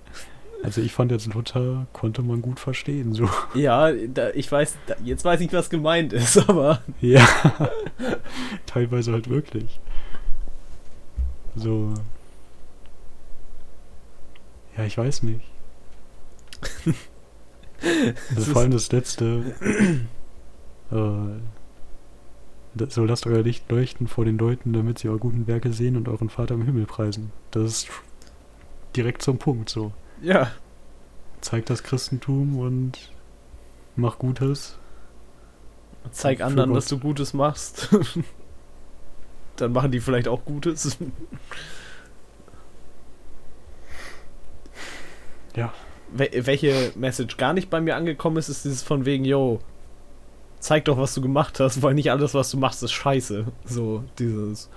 also ich fand jetzt Luther konnte man gut verstehen, so. Ja, da, ich weiß, da, jetzt weiß ich, was gemeint ist, aber. Ja. Teilweise halt wirklich. So. Ja, ich weiß nicht. Also vor allem das letzte. äh, so lasst euer Licht leuchten vor den Leuten, damit sie eure guten Werke sehen und euren Vater im Himmel preisen. Das ist direkt zum Punkt so. Ja. Zeig das Christentum und mach Gutes. Zeig anderen, dass du Gutes machst. Dann machen die vielleicht auch Gutes. Ja. Welche Message gar nicht bei mir angekommen ist, ist dieses von wegen, yo, zeig doch, was du gemacht hast, weil nicht alles, was du machst, ist scheiße. So, dieses.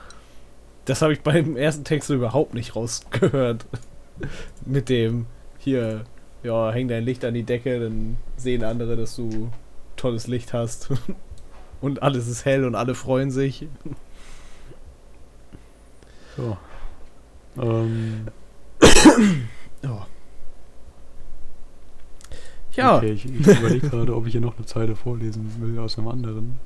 Das habe ich beim ersten Text überhaupt nicht rausgehört. Mit dem, hier, ja, häng dein Licht an die Decke, dann sehen andere, dass du tolles Licht hast. und alles ist hell und alle freuen sich. So. Ähm. oh. Ja. Okay, ich, ich überlege gerade, ob ich hier noch eine Zeile vorlesen will aus einem anderen.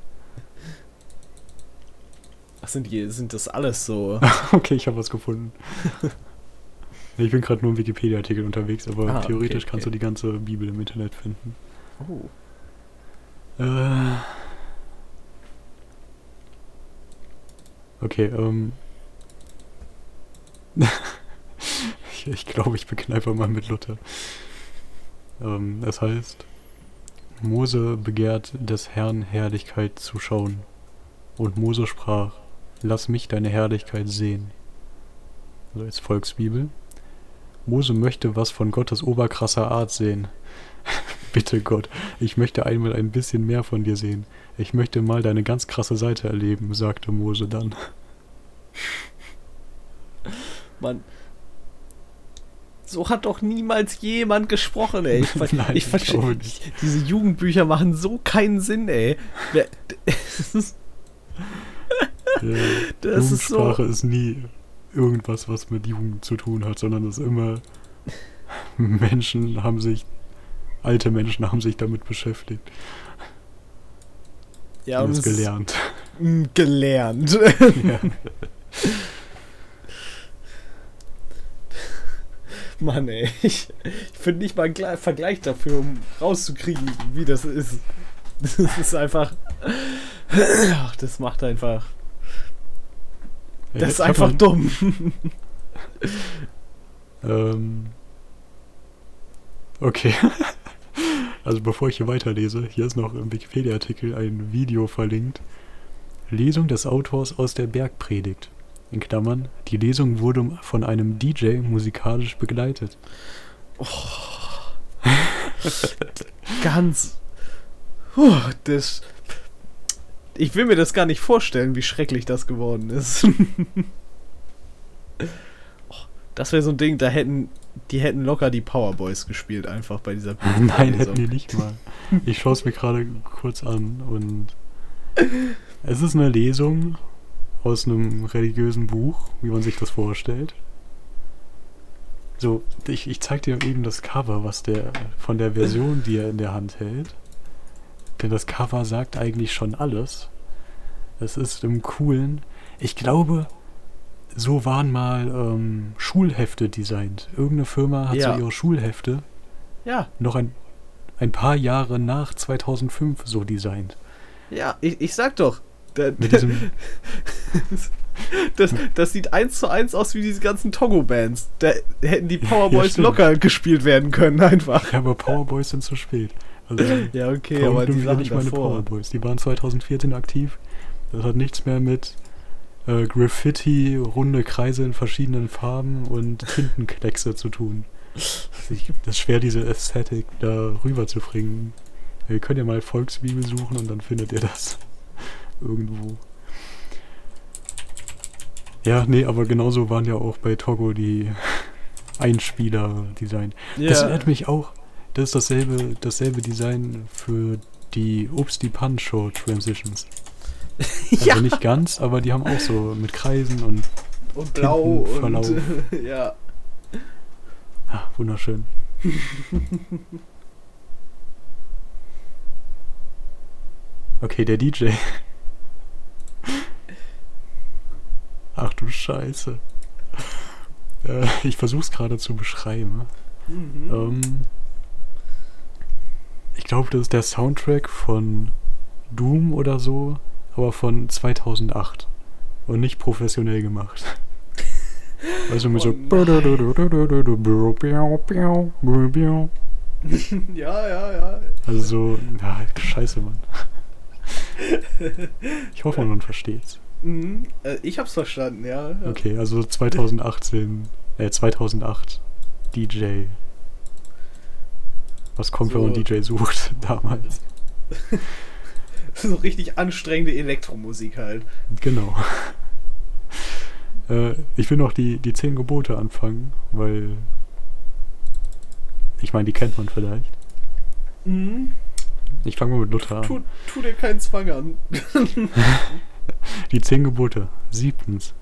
Ach, sind, die, sind das alles so? okay, ich habe was gefunden. ich bin gerade nur im Wikipedia-Artikel unterwegs, aber ah, theoretisch okay, kannst okay. du die ganze Bibel im Internet finden. Oh. Äh. Okay, ähm. ich, ich glaube, ich bekneife mal mit Luther. Ähm, es heißt, Mose begehrt des Herrn Herrlichkeit zu schauen. Und Mose sprach, lass mich deine Herrlichkeit sehen. Also als Volksbibel. Mose möchte was von Gottes oberkrasser Art sehen. Bitte Gott, ich möchte einmal ein bisschen mehr von dir sehen. Ich möchte mal deine ganz krasse Seite erleben, sagte Mose dann. Mann, so hat doch niemals jemand gesprochen, ey. Ich, Nein, ich verstehe Diese Jugendbücher machen so keinen Sinn, ey. Das ist, ja, das ist so. ist nie irgendwas, was mit Jugend zu tun hat, sondern es ist immer Menschen haben sich, alte Menschen haben sich damit beschäftigt. Ja, und es gelernt. Gelernt. Ja. Mann, ey. Ich, ich finde nicht mal einen Vergleich dafür, um rauszukriegen, wie das ist. Das ist einfach. Ach, das macht einfach. Das ja, ist einfach man, dumm. ähm. Okay. Also bevor ich hier weiterlese, hier ist noch im Wikipedia-Artikel ein Video verlinkt. Lesung des Autors aus der Bergpredigt. In Klammern, die Lesung wurde von einem DJ musikalisch begleitet. Ganz. Puh, das. Ich will mir das gar nicht vorstellen, wie schrecklich das geworden ist. Oh, das wäre so ein Ding, da hätten die hätten locker die Powerboys gespielt, einfach bei dieser Nein, hätten die nicht mal. Ich schaue es mir gerade kurz an und es ist eine Lesung aus einem religiösen Buch, wie man sich das vorstellt. So, ich, ich zeig dir eben das Cover, was der von der Version, die er in der Hand hält. Denn das Cover sagt eigentlich schon alles. Es ist im coolen. Ich glaube, so waren mal ähm, Schulhefte designt. Irgendeine Firma hat Ja. so ihre Schulhefte Ja, noch ein, ein paar Jahre nach 2005 so designt. ja, ich, ich sag doch. Mit diesem, das, das sieht eins zu eins aus wie diese ganzen Togo-Bands. Da hätten die Powerboys stimmt. locker gespielt werden können, einfach. ja, aber Powerboys sind zu spät. Also, Ja, okay, aber die Sachen nicht meine. Powerboys? Die waren 2014 aktiv. Das hat nichts mehr mit äh, Graffiti, runde Kreise in verschiedenen Farben und Tintenkleckse zu tun. Das ist schwer, diese Ästhetik da rüber zu bringen. Ihr könnt ja mal Volksbibel suchen und dann findet ihr das irgendwo. Ja, nee, aber genauso waren ja auch bei Togo die Einspieler designt. Das erinnert mich auch. Das ist dasselbe, dasselbe Design für die Obst die Show Transitions. Also ja. nicht ganz, aber die haben auch so mit Kreisen und und blau und ja. ah, wunderschön. Okay, der DJ. Ach du Scheiße. Äh, ich versuch's gerade zu beschreiben. Mhm. Ähm, ich glaube, das ist der Soundtrack von Doom oder so, aber von 2008 und nicht professionell gemacht. Also mit Oh so. ja, ja, ja. Also so. Ja, scheiße, Mann. Ich hoffe, man versteht's. Mhm. Äh, ich hab's verstanden, ja. ja. Okay, also 2018, äh, 2008 DJ. Was kommt, wenn man So. DJ sucht damals? So richtig anstrengende Elektromusik halt. Genau. äh, ich will noch die, die zehn Gebote anfangen, weil. Ich meine, die kennt man vielleicht. Mhm. Ich fange mal mit Luther an. Tu, tu dir keinen Zwang an. Die zehn Gebote. Siebtens.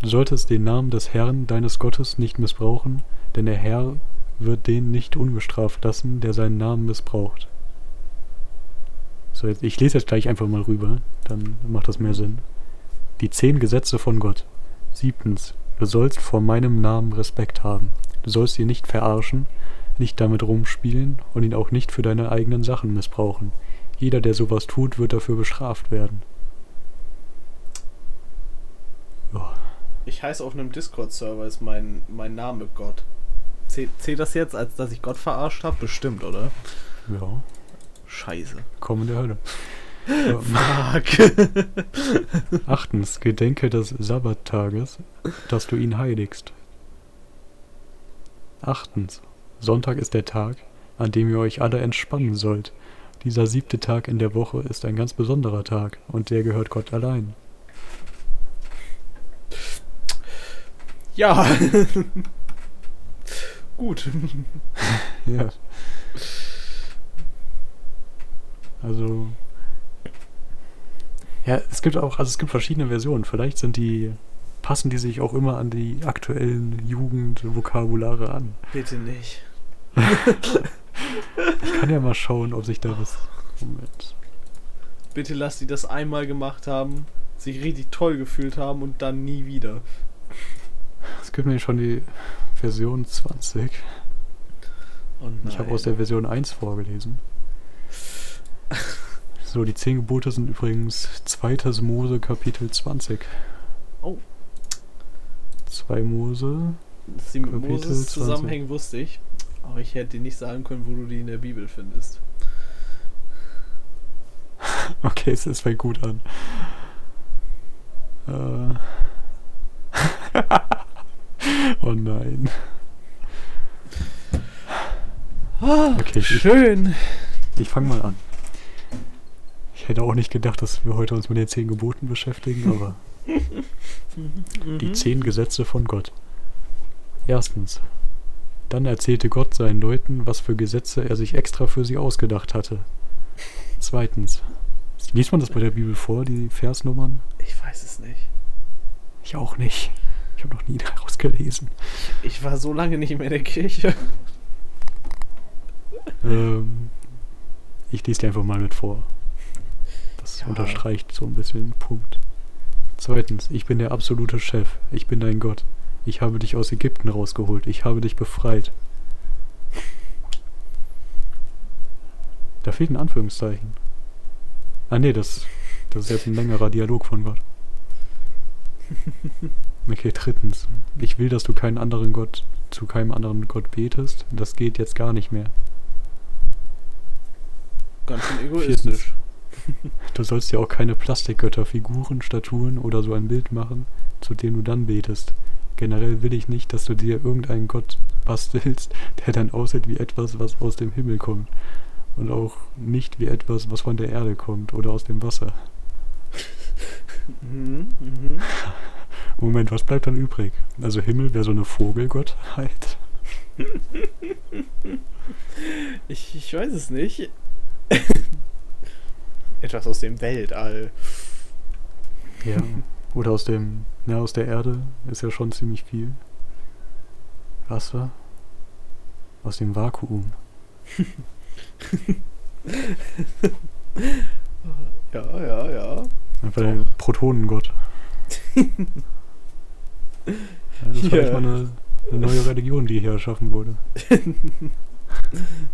Du solltest den Namen des Herrn, deines Gottes, nicht missbrauchen, denn der Herr wird den nicht ungestraft lassen, der seinen Namen missbraucht. So, jetzt, ich lese jetzt gleich einfach mal rüber, dann macht das mehr Sinn. Die zehn Gesetze von Gott. Siebtens. Du sollst vor meinem Namen Respekt haben. Du sollst ihn nicht verarschen, nicht damit rumspielen und ihn auch nicht für deine eigenen Sachen missbrauchen. Jeder, der sowas tut, wird dafür bestraft werden. Ja. Ich heiße auf einem Discord-Server, ist mein, mein Name Gott. Zählt, zählt das jetzt, als dass ich Gott verarscht habe? Bestimmt, oder? Ja, Scheiße. komm in der Hölle. Fuck. Achtens, gedenke des Sabbattages, dass du ihn heiligst. Achtens, Sonntag ist der Tag, an dem ihr euch alle entspannen sollt. Dieser siebte Tag in der Woche ist ein ganz besonderer Tag und der gehört Gott allein. Ja. Gut. Ja. Also. Ja, es gibt auch, also es gibt verschiedene Versionen. Vielleicht sind die, passen die sich auch immer an die aktuellen Jugendvokabulare an. Bitte nicht. Ich kann ja mal schauen, ob sich da was. Moment. Bitte lass die das einmal gemacht haben, sich richtig toll gefühlt haben und dann nie wieder. Es gibt nämlich schon die Version 20. Oh. Ich habe aus der Version 1 vorgelesen. So, die 10 Gebote sind übrigens 2. Mose Kapitel 20. Oh. 2 Mose. Dass sie mit Kapitel Moses 20. zusammenhängen, wusste ich. Aber ich hätte dir nicht sagen können, wo du die in der Bibel findest. Okay, es es fängt gut an. Äh. oh nein. Okay, ich- schön. Ich fange mal an. Ich hätte auch nicht gedacht, dass wir heute uns mit den zehn Geboten beschäftigen, aber die Mhm. zehn Gesetze von Gott. Erstens. Dann erzählte Gott seinen Leuten, was für Gesetze er sich extra für sie ausgedacht hatte. Zweitens. Liest man das bei der Bibel vor, die Versnummern? Ich weiß es nicht. Ich auch nicht. Ich habe noch nie daraus gelesen. Ich war so lange nicht mehr in der Kirche. Ähm, ich lese dir einfach mal mit vor. Das Ja. unterstreicht so ein bisschen den Punkt. Zweitens, ich bin der absolute Chef. Ich bin dein Gott. Ich habe dich aus Ägypten rausgeholt. Ich habe dich befreit. Da fehlt ein Anführungszeichen. Ah nee, das, das ist jetzt ein längerer Dialog von Gott. Okay, drittens. Ich will, dass du keinen anderen Gott, zu keinem anderen Gott betest. Das geht jetzt gar nicht mehr. Ganz schön egoistisch. Du sollst dir auch keine Plastikgötter, Figuren, Statuen oder so ein Bild machen, zu dem du dann betest. Generell will ich nicht, dass du dir irgendeinen Gott bastelst, der dann aussieht wie etwas, was aus dem Himmel kommt. Und auch nicht wie etwas, was von der Erde kommt oder aus dem Wasser. Mhm, mhm. Moment, was bleibt dann übrig? Also Himmel wäre so eine Vogelgottheit. Ich, ich weiß es nicht. Etwas aus dem Weltall. Ja. Oder aus dem, ja, aus der Erde ist ja schon ziemlich viel. Wasser. Aus dem Vakuum. Ja, ja, ja. Einfach der Protonengott. ja, das ist Ja. mal eine, eine neue Religion, die hier erschaffen wurde.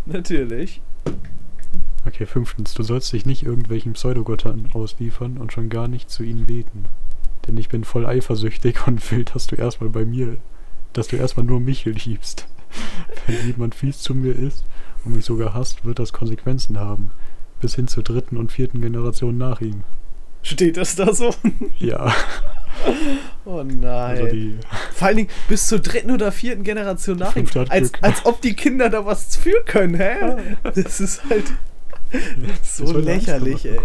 Natürlich. Okay, fünftens, du sollst dich nicht irgendwelchen Pseudogöttern ausliefern und schon gar nicht zu ihnen beten. Denn ich bin voll eifersüchtig und will, dass du erstmal bei mir, dass du erstmal nur mich liebst. Wenn jemand fies zu mir ist und mich sogar hasst, wird das Konsequenzen haben. Bis hin zur dritten und vierten Generation nach ihm. Steht das da so? Ja, Oh nein. also die Vor allen Dingen bis zur dritten oder vierten Generation nach ihm. fünfte hat Als, als ob die Kinder da was für können, hä? Das ist halt so lächerlich, ey.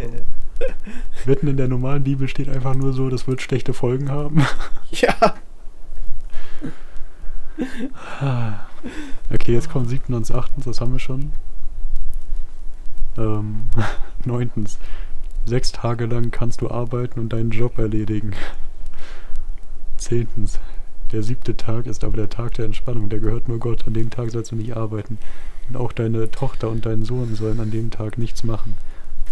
Mitten in der normalen Bibel steht einfach nur so, das wird schlechte Folgen haben. Ja. Okay, jetzt kommen siebten und achtens, das haben wir schon. Ähm, neuntens. Sechs Tage lang kannst du arbeiten und deinen Job erledigen. Zehntens. Der siebte Tag ist aber der Tag der Entspannung, der gehört nur Gott. An dem Tag sollst du nicht arbeiten. Und auch deine Tochter und dein Sohn sollen an dem Tag nichts machen.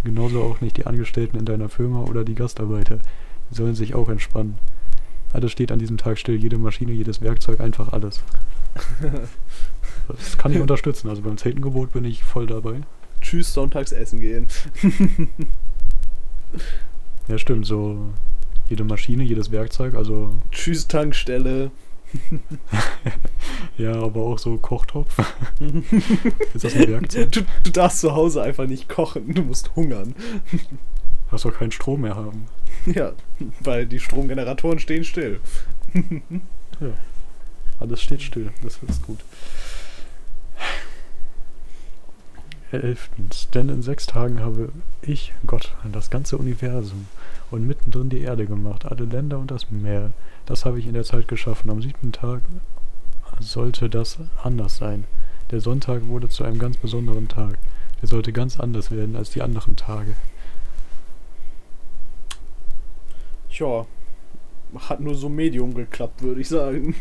Genauso auch nicht die Angestellten in deiner Firma oder die Gastarbeiter. Die sollen sich auch entspannen. Alles steht an diesem Tag still, jede Maschine, jedes Werkzeug, einfach alles. Das kann ich unterstützen. Also beim zehnten Gebot bin ich voll dabei. Tschüss, sonntags essen gehen. Ja, stimmt. So jede Maschine, jedes Werkzeug. Also Tschüss, Tankstelle. ja, aber auch so Kochtopf. Ist das ein Werkzeug? Du, du darfst zu Hause einfach nicht kochen, du musst hungern. Hast doch keinen Strom mehr haben. Ja, weil die Stromgeneratoren stehen still. Ja. Alles steht still. Das ist gut. Elftens. Denn in sechs Tagen habe ich, Gott, das ganze Universum und mittendrin die Erde gemacht, alle Länder und das Meer. Das habe ich in der Zeit geschaffen. Am siebten Tag sollte das anders sein. Der Sonntag wurde zu einem ganz besonderen Tag. Der sollte ganz anders werden als die anderen Tage. Tja, hat nur so Medium geklappt, würde ich sagen.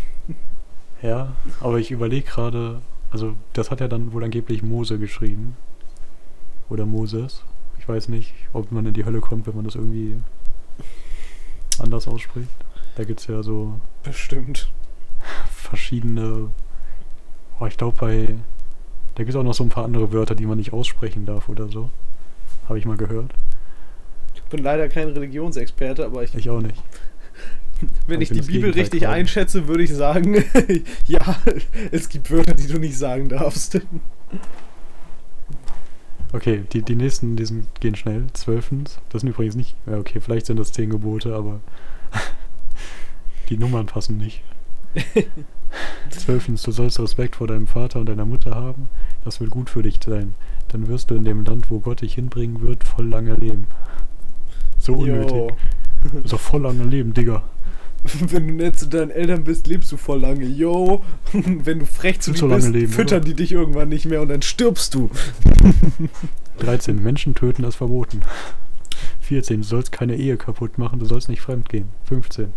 Ja, aber ich überlege gerade, also das hat ja dann wohl angeblich Mose geschrieben. Oder Moses. Ich weiß nicht, ob man in die Hölle kommt, wenn man das irgendwie anders ausspricht. Da gibt es ja so Bestimmt. verschiedene. Oh, ich glaube bei. Da gibt es auch noch so ein paar andere Wörter, die man nicht aussprechen darf oder so. Habe ich mal gehört. Ich bin leider kein Religionsexperte, aber ich, Ich auch nicht. Wenn ich die Bibel richtig gerade. einschätze, würde ich sagen, ja, es gibt Wörter, die du nicht sagen darfst. Okay, die, die nächsten, die sind, gehen schnell. Zwölftens. Das sind übrigens nicht. Ja, okay, vielleicht sind das zehn Gebote, aber Die Nummern passen nicht. Zwölftens, du sollst Respekt vor deinem Vater und deiner Mutter haben. Das wird gut für dich sein. Dann wirst du in dem Land, wo Gott dich hinbringen wird, voll lange leben. So unnötig. So voll lange leben, Digga. Wenn du nett zu deinen Eltern bist, lebst du voll lange. Yo, wenn du frech zu dir bist, leben, füttern oder? die dich irgendwann nicht mehr und dann stirbst du. 13. Menschen töten ist verboten. 14. Du sollst keine Ehe kaputt machen, du sollst nicht fremd gehen. 15.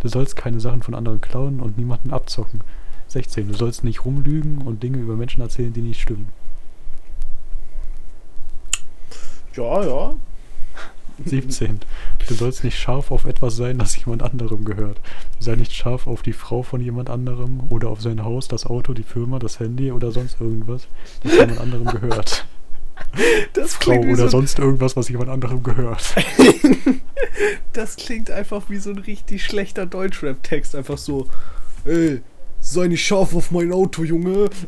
Du sollst keine Sachen von anderen klauen und niemanden abzocken. 16. Du sollst nicht rumlügen und Dinge über Menschen erzählen, die nicht stimmen. Ja, ja. 17. Du sollst nicht scharf auf etwas sein, das jemand anderem gehört. Sei nicht scharf auf die Frau von jemand anderem oder auf sein Haus, das Auto, die Firma, das Handy oder sonst irgendwas, das jemand anderem gehört. Das Frau oder so, sonst irgendwas, was jemand anderem gehört. das klingt einfach wie so ein richtig schlechter Deutschrap-Text. Einfach so, ey, sei nicht scharf auf mein Auto, Junge.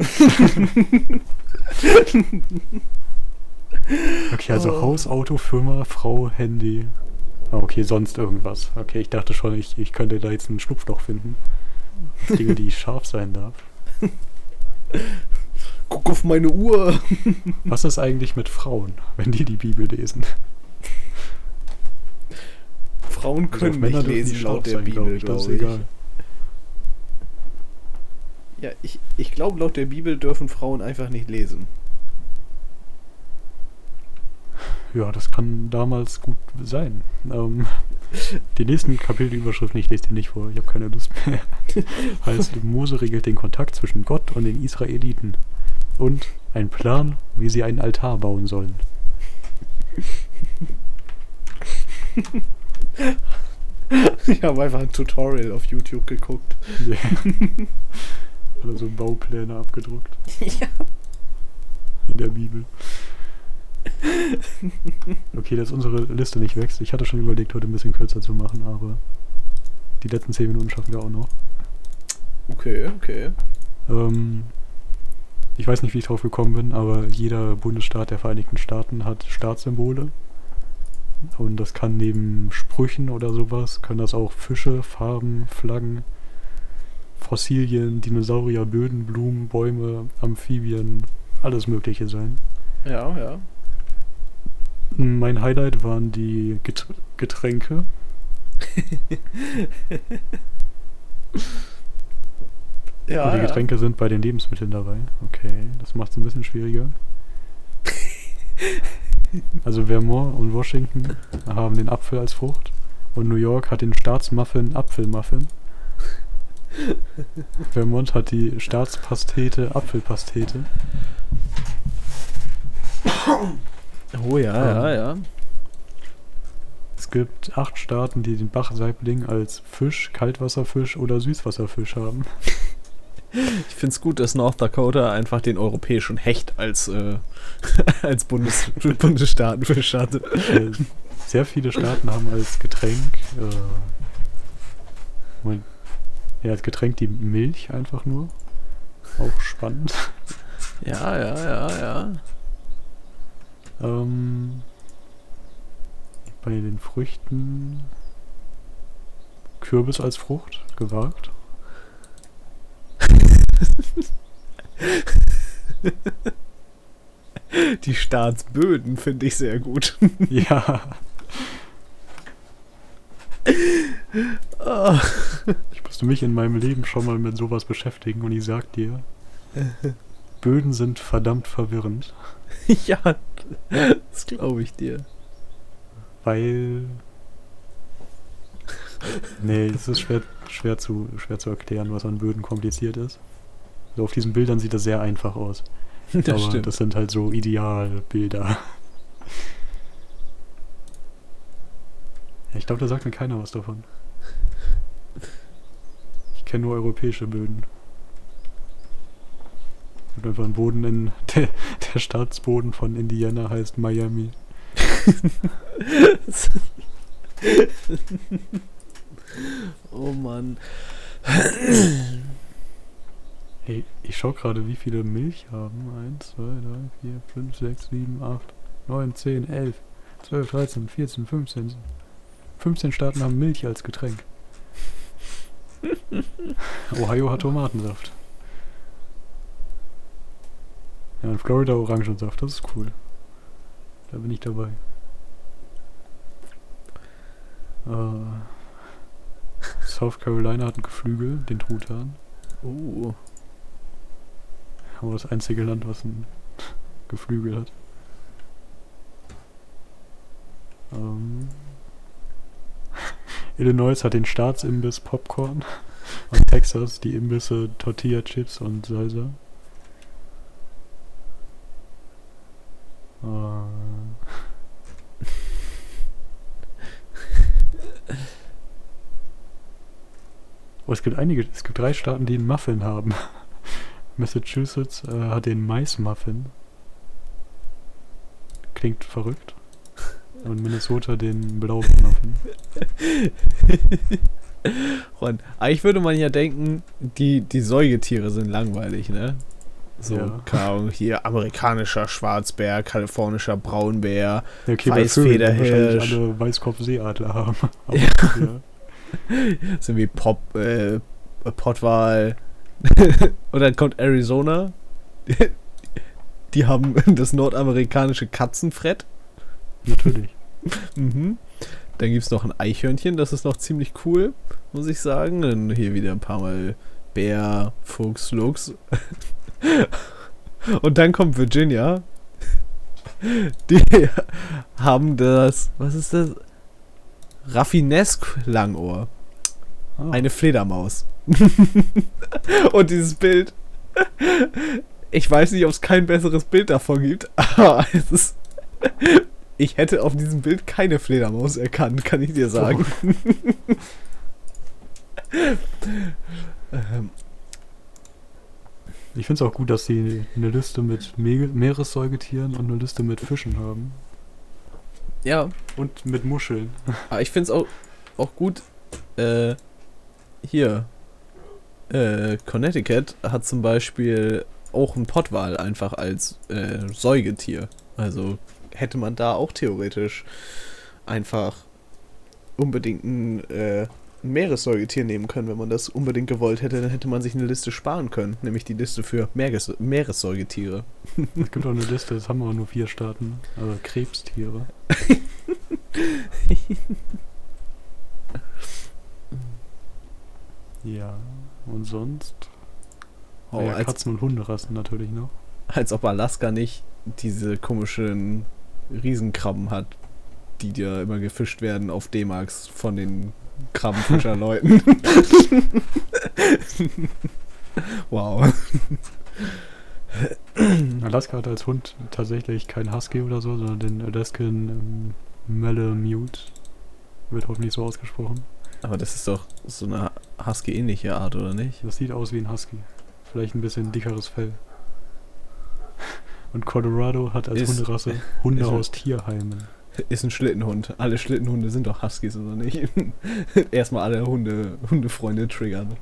Okay, also Oh. Haus, Auto, Firma, Frau, Handy. Ah, okay, sonst irgendwas. Okay, ich dachte schon, ich, ich könnte da jetzt ein Schlupfloch finden. Dinge, die scharf sein darf. Guck auf meine Uhr. Was ist eigentlich mit Frauen, wenn die die Bibel lesen? Frauen Also können Männer nicht lesen laut der sein, glaub Bibel, ich, das ist glaube ich. egal. Ja, ich, ich glaube, laut der Bibel dürfen Frauen einfach nicht lesen. Ja, das kann damals gut sein. Ähm, die nächsten Kapitelüberschriften, ich lese die nicht vor, ich habe keine Lust mehr. heißt, Mose regelt den Kontakt zwischen Gott und den Israeliten. Und ein Plan, wie sie einen Altar bauen sollen. Ich habe einfach ein Tutorial auf YouTube geguckt. Oder so Baupläne abgedruckt Ja. in der Bibel. Okay, dass unsere Liste nicht wächst. Ich hatte schon überlegt, heute ein bisschen kürzer zu machen, aber die letzten 10 Minuten schaffen wir auch noch. Okay, okay. Ähm, ich weiß nicht, wie ich drauf gekommen bin, aber jeder Bundesstaat der Vereinigten Staaten hat Staatssymbole. Und das kann neben Sprüchen oder sowas, können das auch Fische, Farben, Flaggen, Fossilien, Dinosaurier, Böden, Blumen, Bäume, Amphibien, alles Mögliche sein. Ja, ja. Mein Highlight waren die Get Getränke. Ja, Und die ja. Getränke sind bei den Lebensmitteln dabei. Okay, das macht es ein bisschen schwieriger. Also Vermont und Washington haben den Apfel als Frucht. Und New York hat den Staatsmuffin Apfelmuffin. Vermont hat die Staatspastete Apfelpastete. Oh ja, ja, ja. Es gibt acht Staaten, die den Bachsaibling als Fisch, Kaltwasserfisch oder Süßwasserfisch haben. Ich finde es gut, dass North Dakota einfach den europäischen Hecht als, äh, als Bundes Bundesstaatenfisch hatte. Äh, Sehr viele Staaten haben als Getränk, äh, Moment. ja, als Getränk die Milch einfach nur. Auch spannend. Ja, ja, ja, ja. Ähm, bei den Früchten Kürbis als Frucht, gewagt. Die Staatsböden finde ich sehr gut. ja, Ah. ich musste mich in meinem Leben schon mal mit sowas beschäftigen und ich sag dir, Böden sind verdammt verwirrend, ja, das glaube ich dir. weil Nee, es ist schwer, schwer, zu, schwer zu erklären, was an Böden kompliziert ist. So auf diesen Bildern sieht das sehr einfach aus. Das aber stimmt. das sind halt so Idealbilder. Ja, ich glaube, da sagt mir keiner was davon. Ich kenne nur europäische Böden. Und einfach ein Boden in. Der, der Staatsboden von Indiana heißt Miami. oh Mann. Hey, ich schau gerade, wie viele Milch haben. 1, 2, 3, 4, 5, 6, 7, 8, 9, 10, 11, 12, 13, 14, 15. 15 Staaten haben Milch als Getränk. Ohio hat Tomatensaft. Ja, und Florida Orangensaft, das ist cool. Da bin ich dabei. Äh, South Carolina hat ein Geflügel, den Truthahn. Uh. Aber das einzige Land, was ein Geflügel hat. Ähm, Illinois hat den Staatsimbiss Popcorn. Und Texas die Imbisse Tortilla Chips und Salsa. Oh, es gibt einige, es gibt drei Staaten, die einen Muffin haben. Massachusetts äh, hat den Mais-Muffin. Klingt verrückt. Und Minnesota den blauen Muffin. Ron, eigentlich würde man ja denken, die, die Säugetiere sind langweilig, ne? So, Ja. keine Ahnung, hier amerikanischer Schwarzbär, kalifornischer Braunbär, okay, Weißfederhirsch. alle Weißkopfseeadler haben. Aber, Ja. ja. so wie Pop, äh, Pottwal. Und dann kommt Arizona. Die haben das nordamerikanische Katzenfrett. Natürlich. Mhm. Dann gibt es noch ein Eichhörnchen, das ist noch ziemlich cool, muss ich sagen. Dann hier wieder ein paar Mal Bär, Fuchs, Luchs. Und dann kommt Virginia. Die haben das, was ist das? Raffinesque Langohr. Ah, Eine Fledermaus. Und dieses Bild. Ich weiß nicht, ob es kein besseres Bild davon gibt, aber es ist. Ich hätte auf diesem Bild keine Fledermaus erkannt, kann ich dir sagen. ähm, Ich finde es auch gut, dass sie eine Liste mit Me Meeressäugetieren und eine Liste mit Fischen haben. ja, Und mit Muscheln. aber ich finde es auch, auch gut. Äh, hier. Äh, Connecticut hat zum Beispiel auch einen Pottwal einfach als äh, Säugetier. Also hätte man da auch theoretisch einfach unbedingt ein, äh, ein Meeressäugetier nehmen können, wenn man das unbedingt gewollt hätte, dann hätte man sich eine Liste sparen können, nämlich die Liste für Meeres Meeressäugetiere. Es gibt auch eine Liste, das haben aber nur vier Staaten. Aber Krebstiere. ja, und sonst? Oh, ja, als, Katzen- und Hunderassen natürlich noch. als ob Alaska nicht diese komischen Riesenkrabben hat, die da immer gefischt werden auf D-Max von den Krabbenfischerleuten. wow. Alaska hat als Hund tatsächlich kein Husky oder so, sondern den Alaskan ähm, Malamute. Wird hoffentlich so ausgesprochen. Aber das ist doch so eine Husky-ähnliche Art, oder nicht? Das sieht aus wie ein Husky. Vielleicht ein bisschen dickeres Fell. Und Colorado hat als Ist- Hunderasse Hunde ist- aus Tierheimen. Ist ein Schlittenhund. Alle Schlittenhunde sind doch Huskies, oder nicht? Erstmal alle Hunde, Hundefreunde triggern.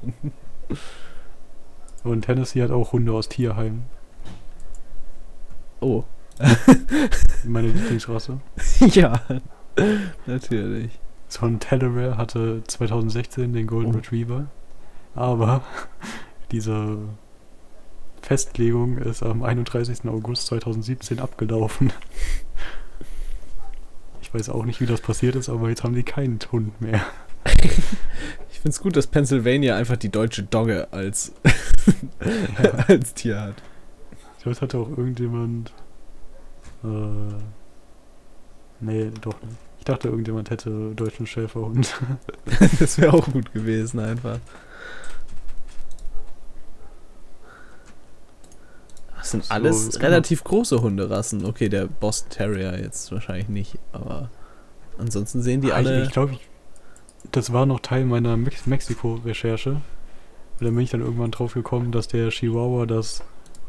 Und Tennessee hat auch Hunde aus Tierheimen. Oh. Meine Lieblingsrasse. ja. Natürlich. So ein Delaware hatte 2016 den Golden Oh. Retriever. Aber diese Festlegung ist am 31. August 2017 abgelaufen. Ich weiß auch nicht, wie das passiert ist, aber jetzt haben die keinen Hund mehr. Ich find's gut, dass Pennsylvania einfach die deutsche Dogge als, als Tier hat. Ich glaube, es hatte auch irgendjemand. Äh, nee, doch nicht. Ich dachte, irgendjemand hätte deutschen Schäferhund. Das wäre auch gut gewesen, einfach. Das sind So, alles relativ große Hunderassen. Okay, der Boston Terrier jetzt wahrscheinlich nicht, aber ansonsten sehen die Ah, alle. Ich, ich glaube, das war noch Teil meiner Mex Mexiko-Recherche. Und dann bin ich dann irgendwann drauf gekommen, dass der Chihuahua das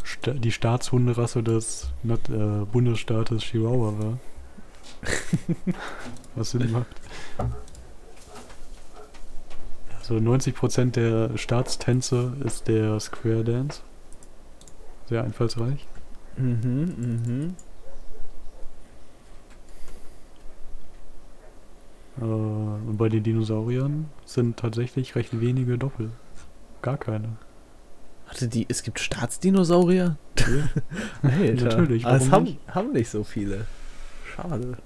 Sta die Staatshunderasse des äh, Bundesstaates Chihuahua war. Was Sinn macht. Also 90% der Staatstänze ist der Square Dance. Sehr einfallsreich. mhm, mhm. Äh, und bei den Dinosauriern sind tatsächlich recht wenige Doppel. Gar keine. Warte, die, es gibt Staatsdinosaurier? Ja. Alter. Natürlich, Aber es warum haben, nicht? haben nicht so viele. Schade.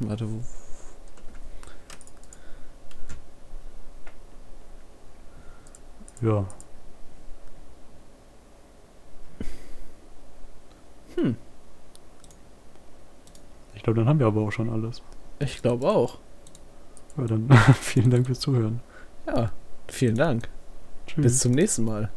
Warte, wo. Ja. Hm. Ich glaube, dann haben wir aber auch schon alles. Ich glaube auch. Ja, dann vielen Dank fürs Zuhören. Ja, vielen Dank. Tschüss. Bis zum nächsten Mal.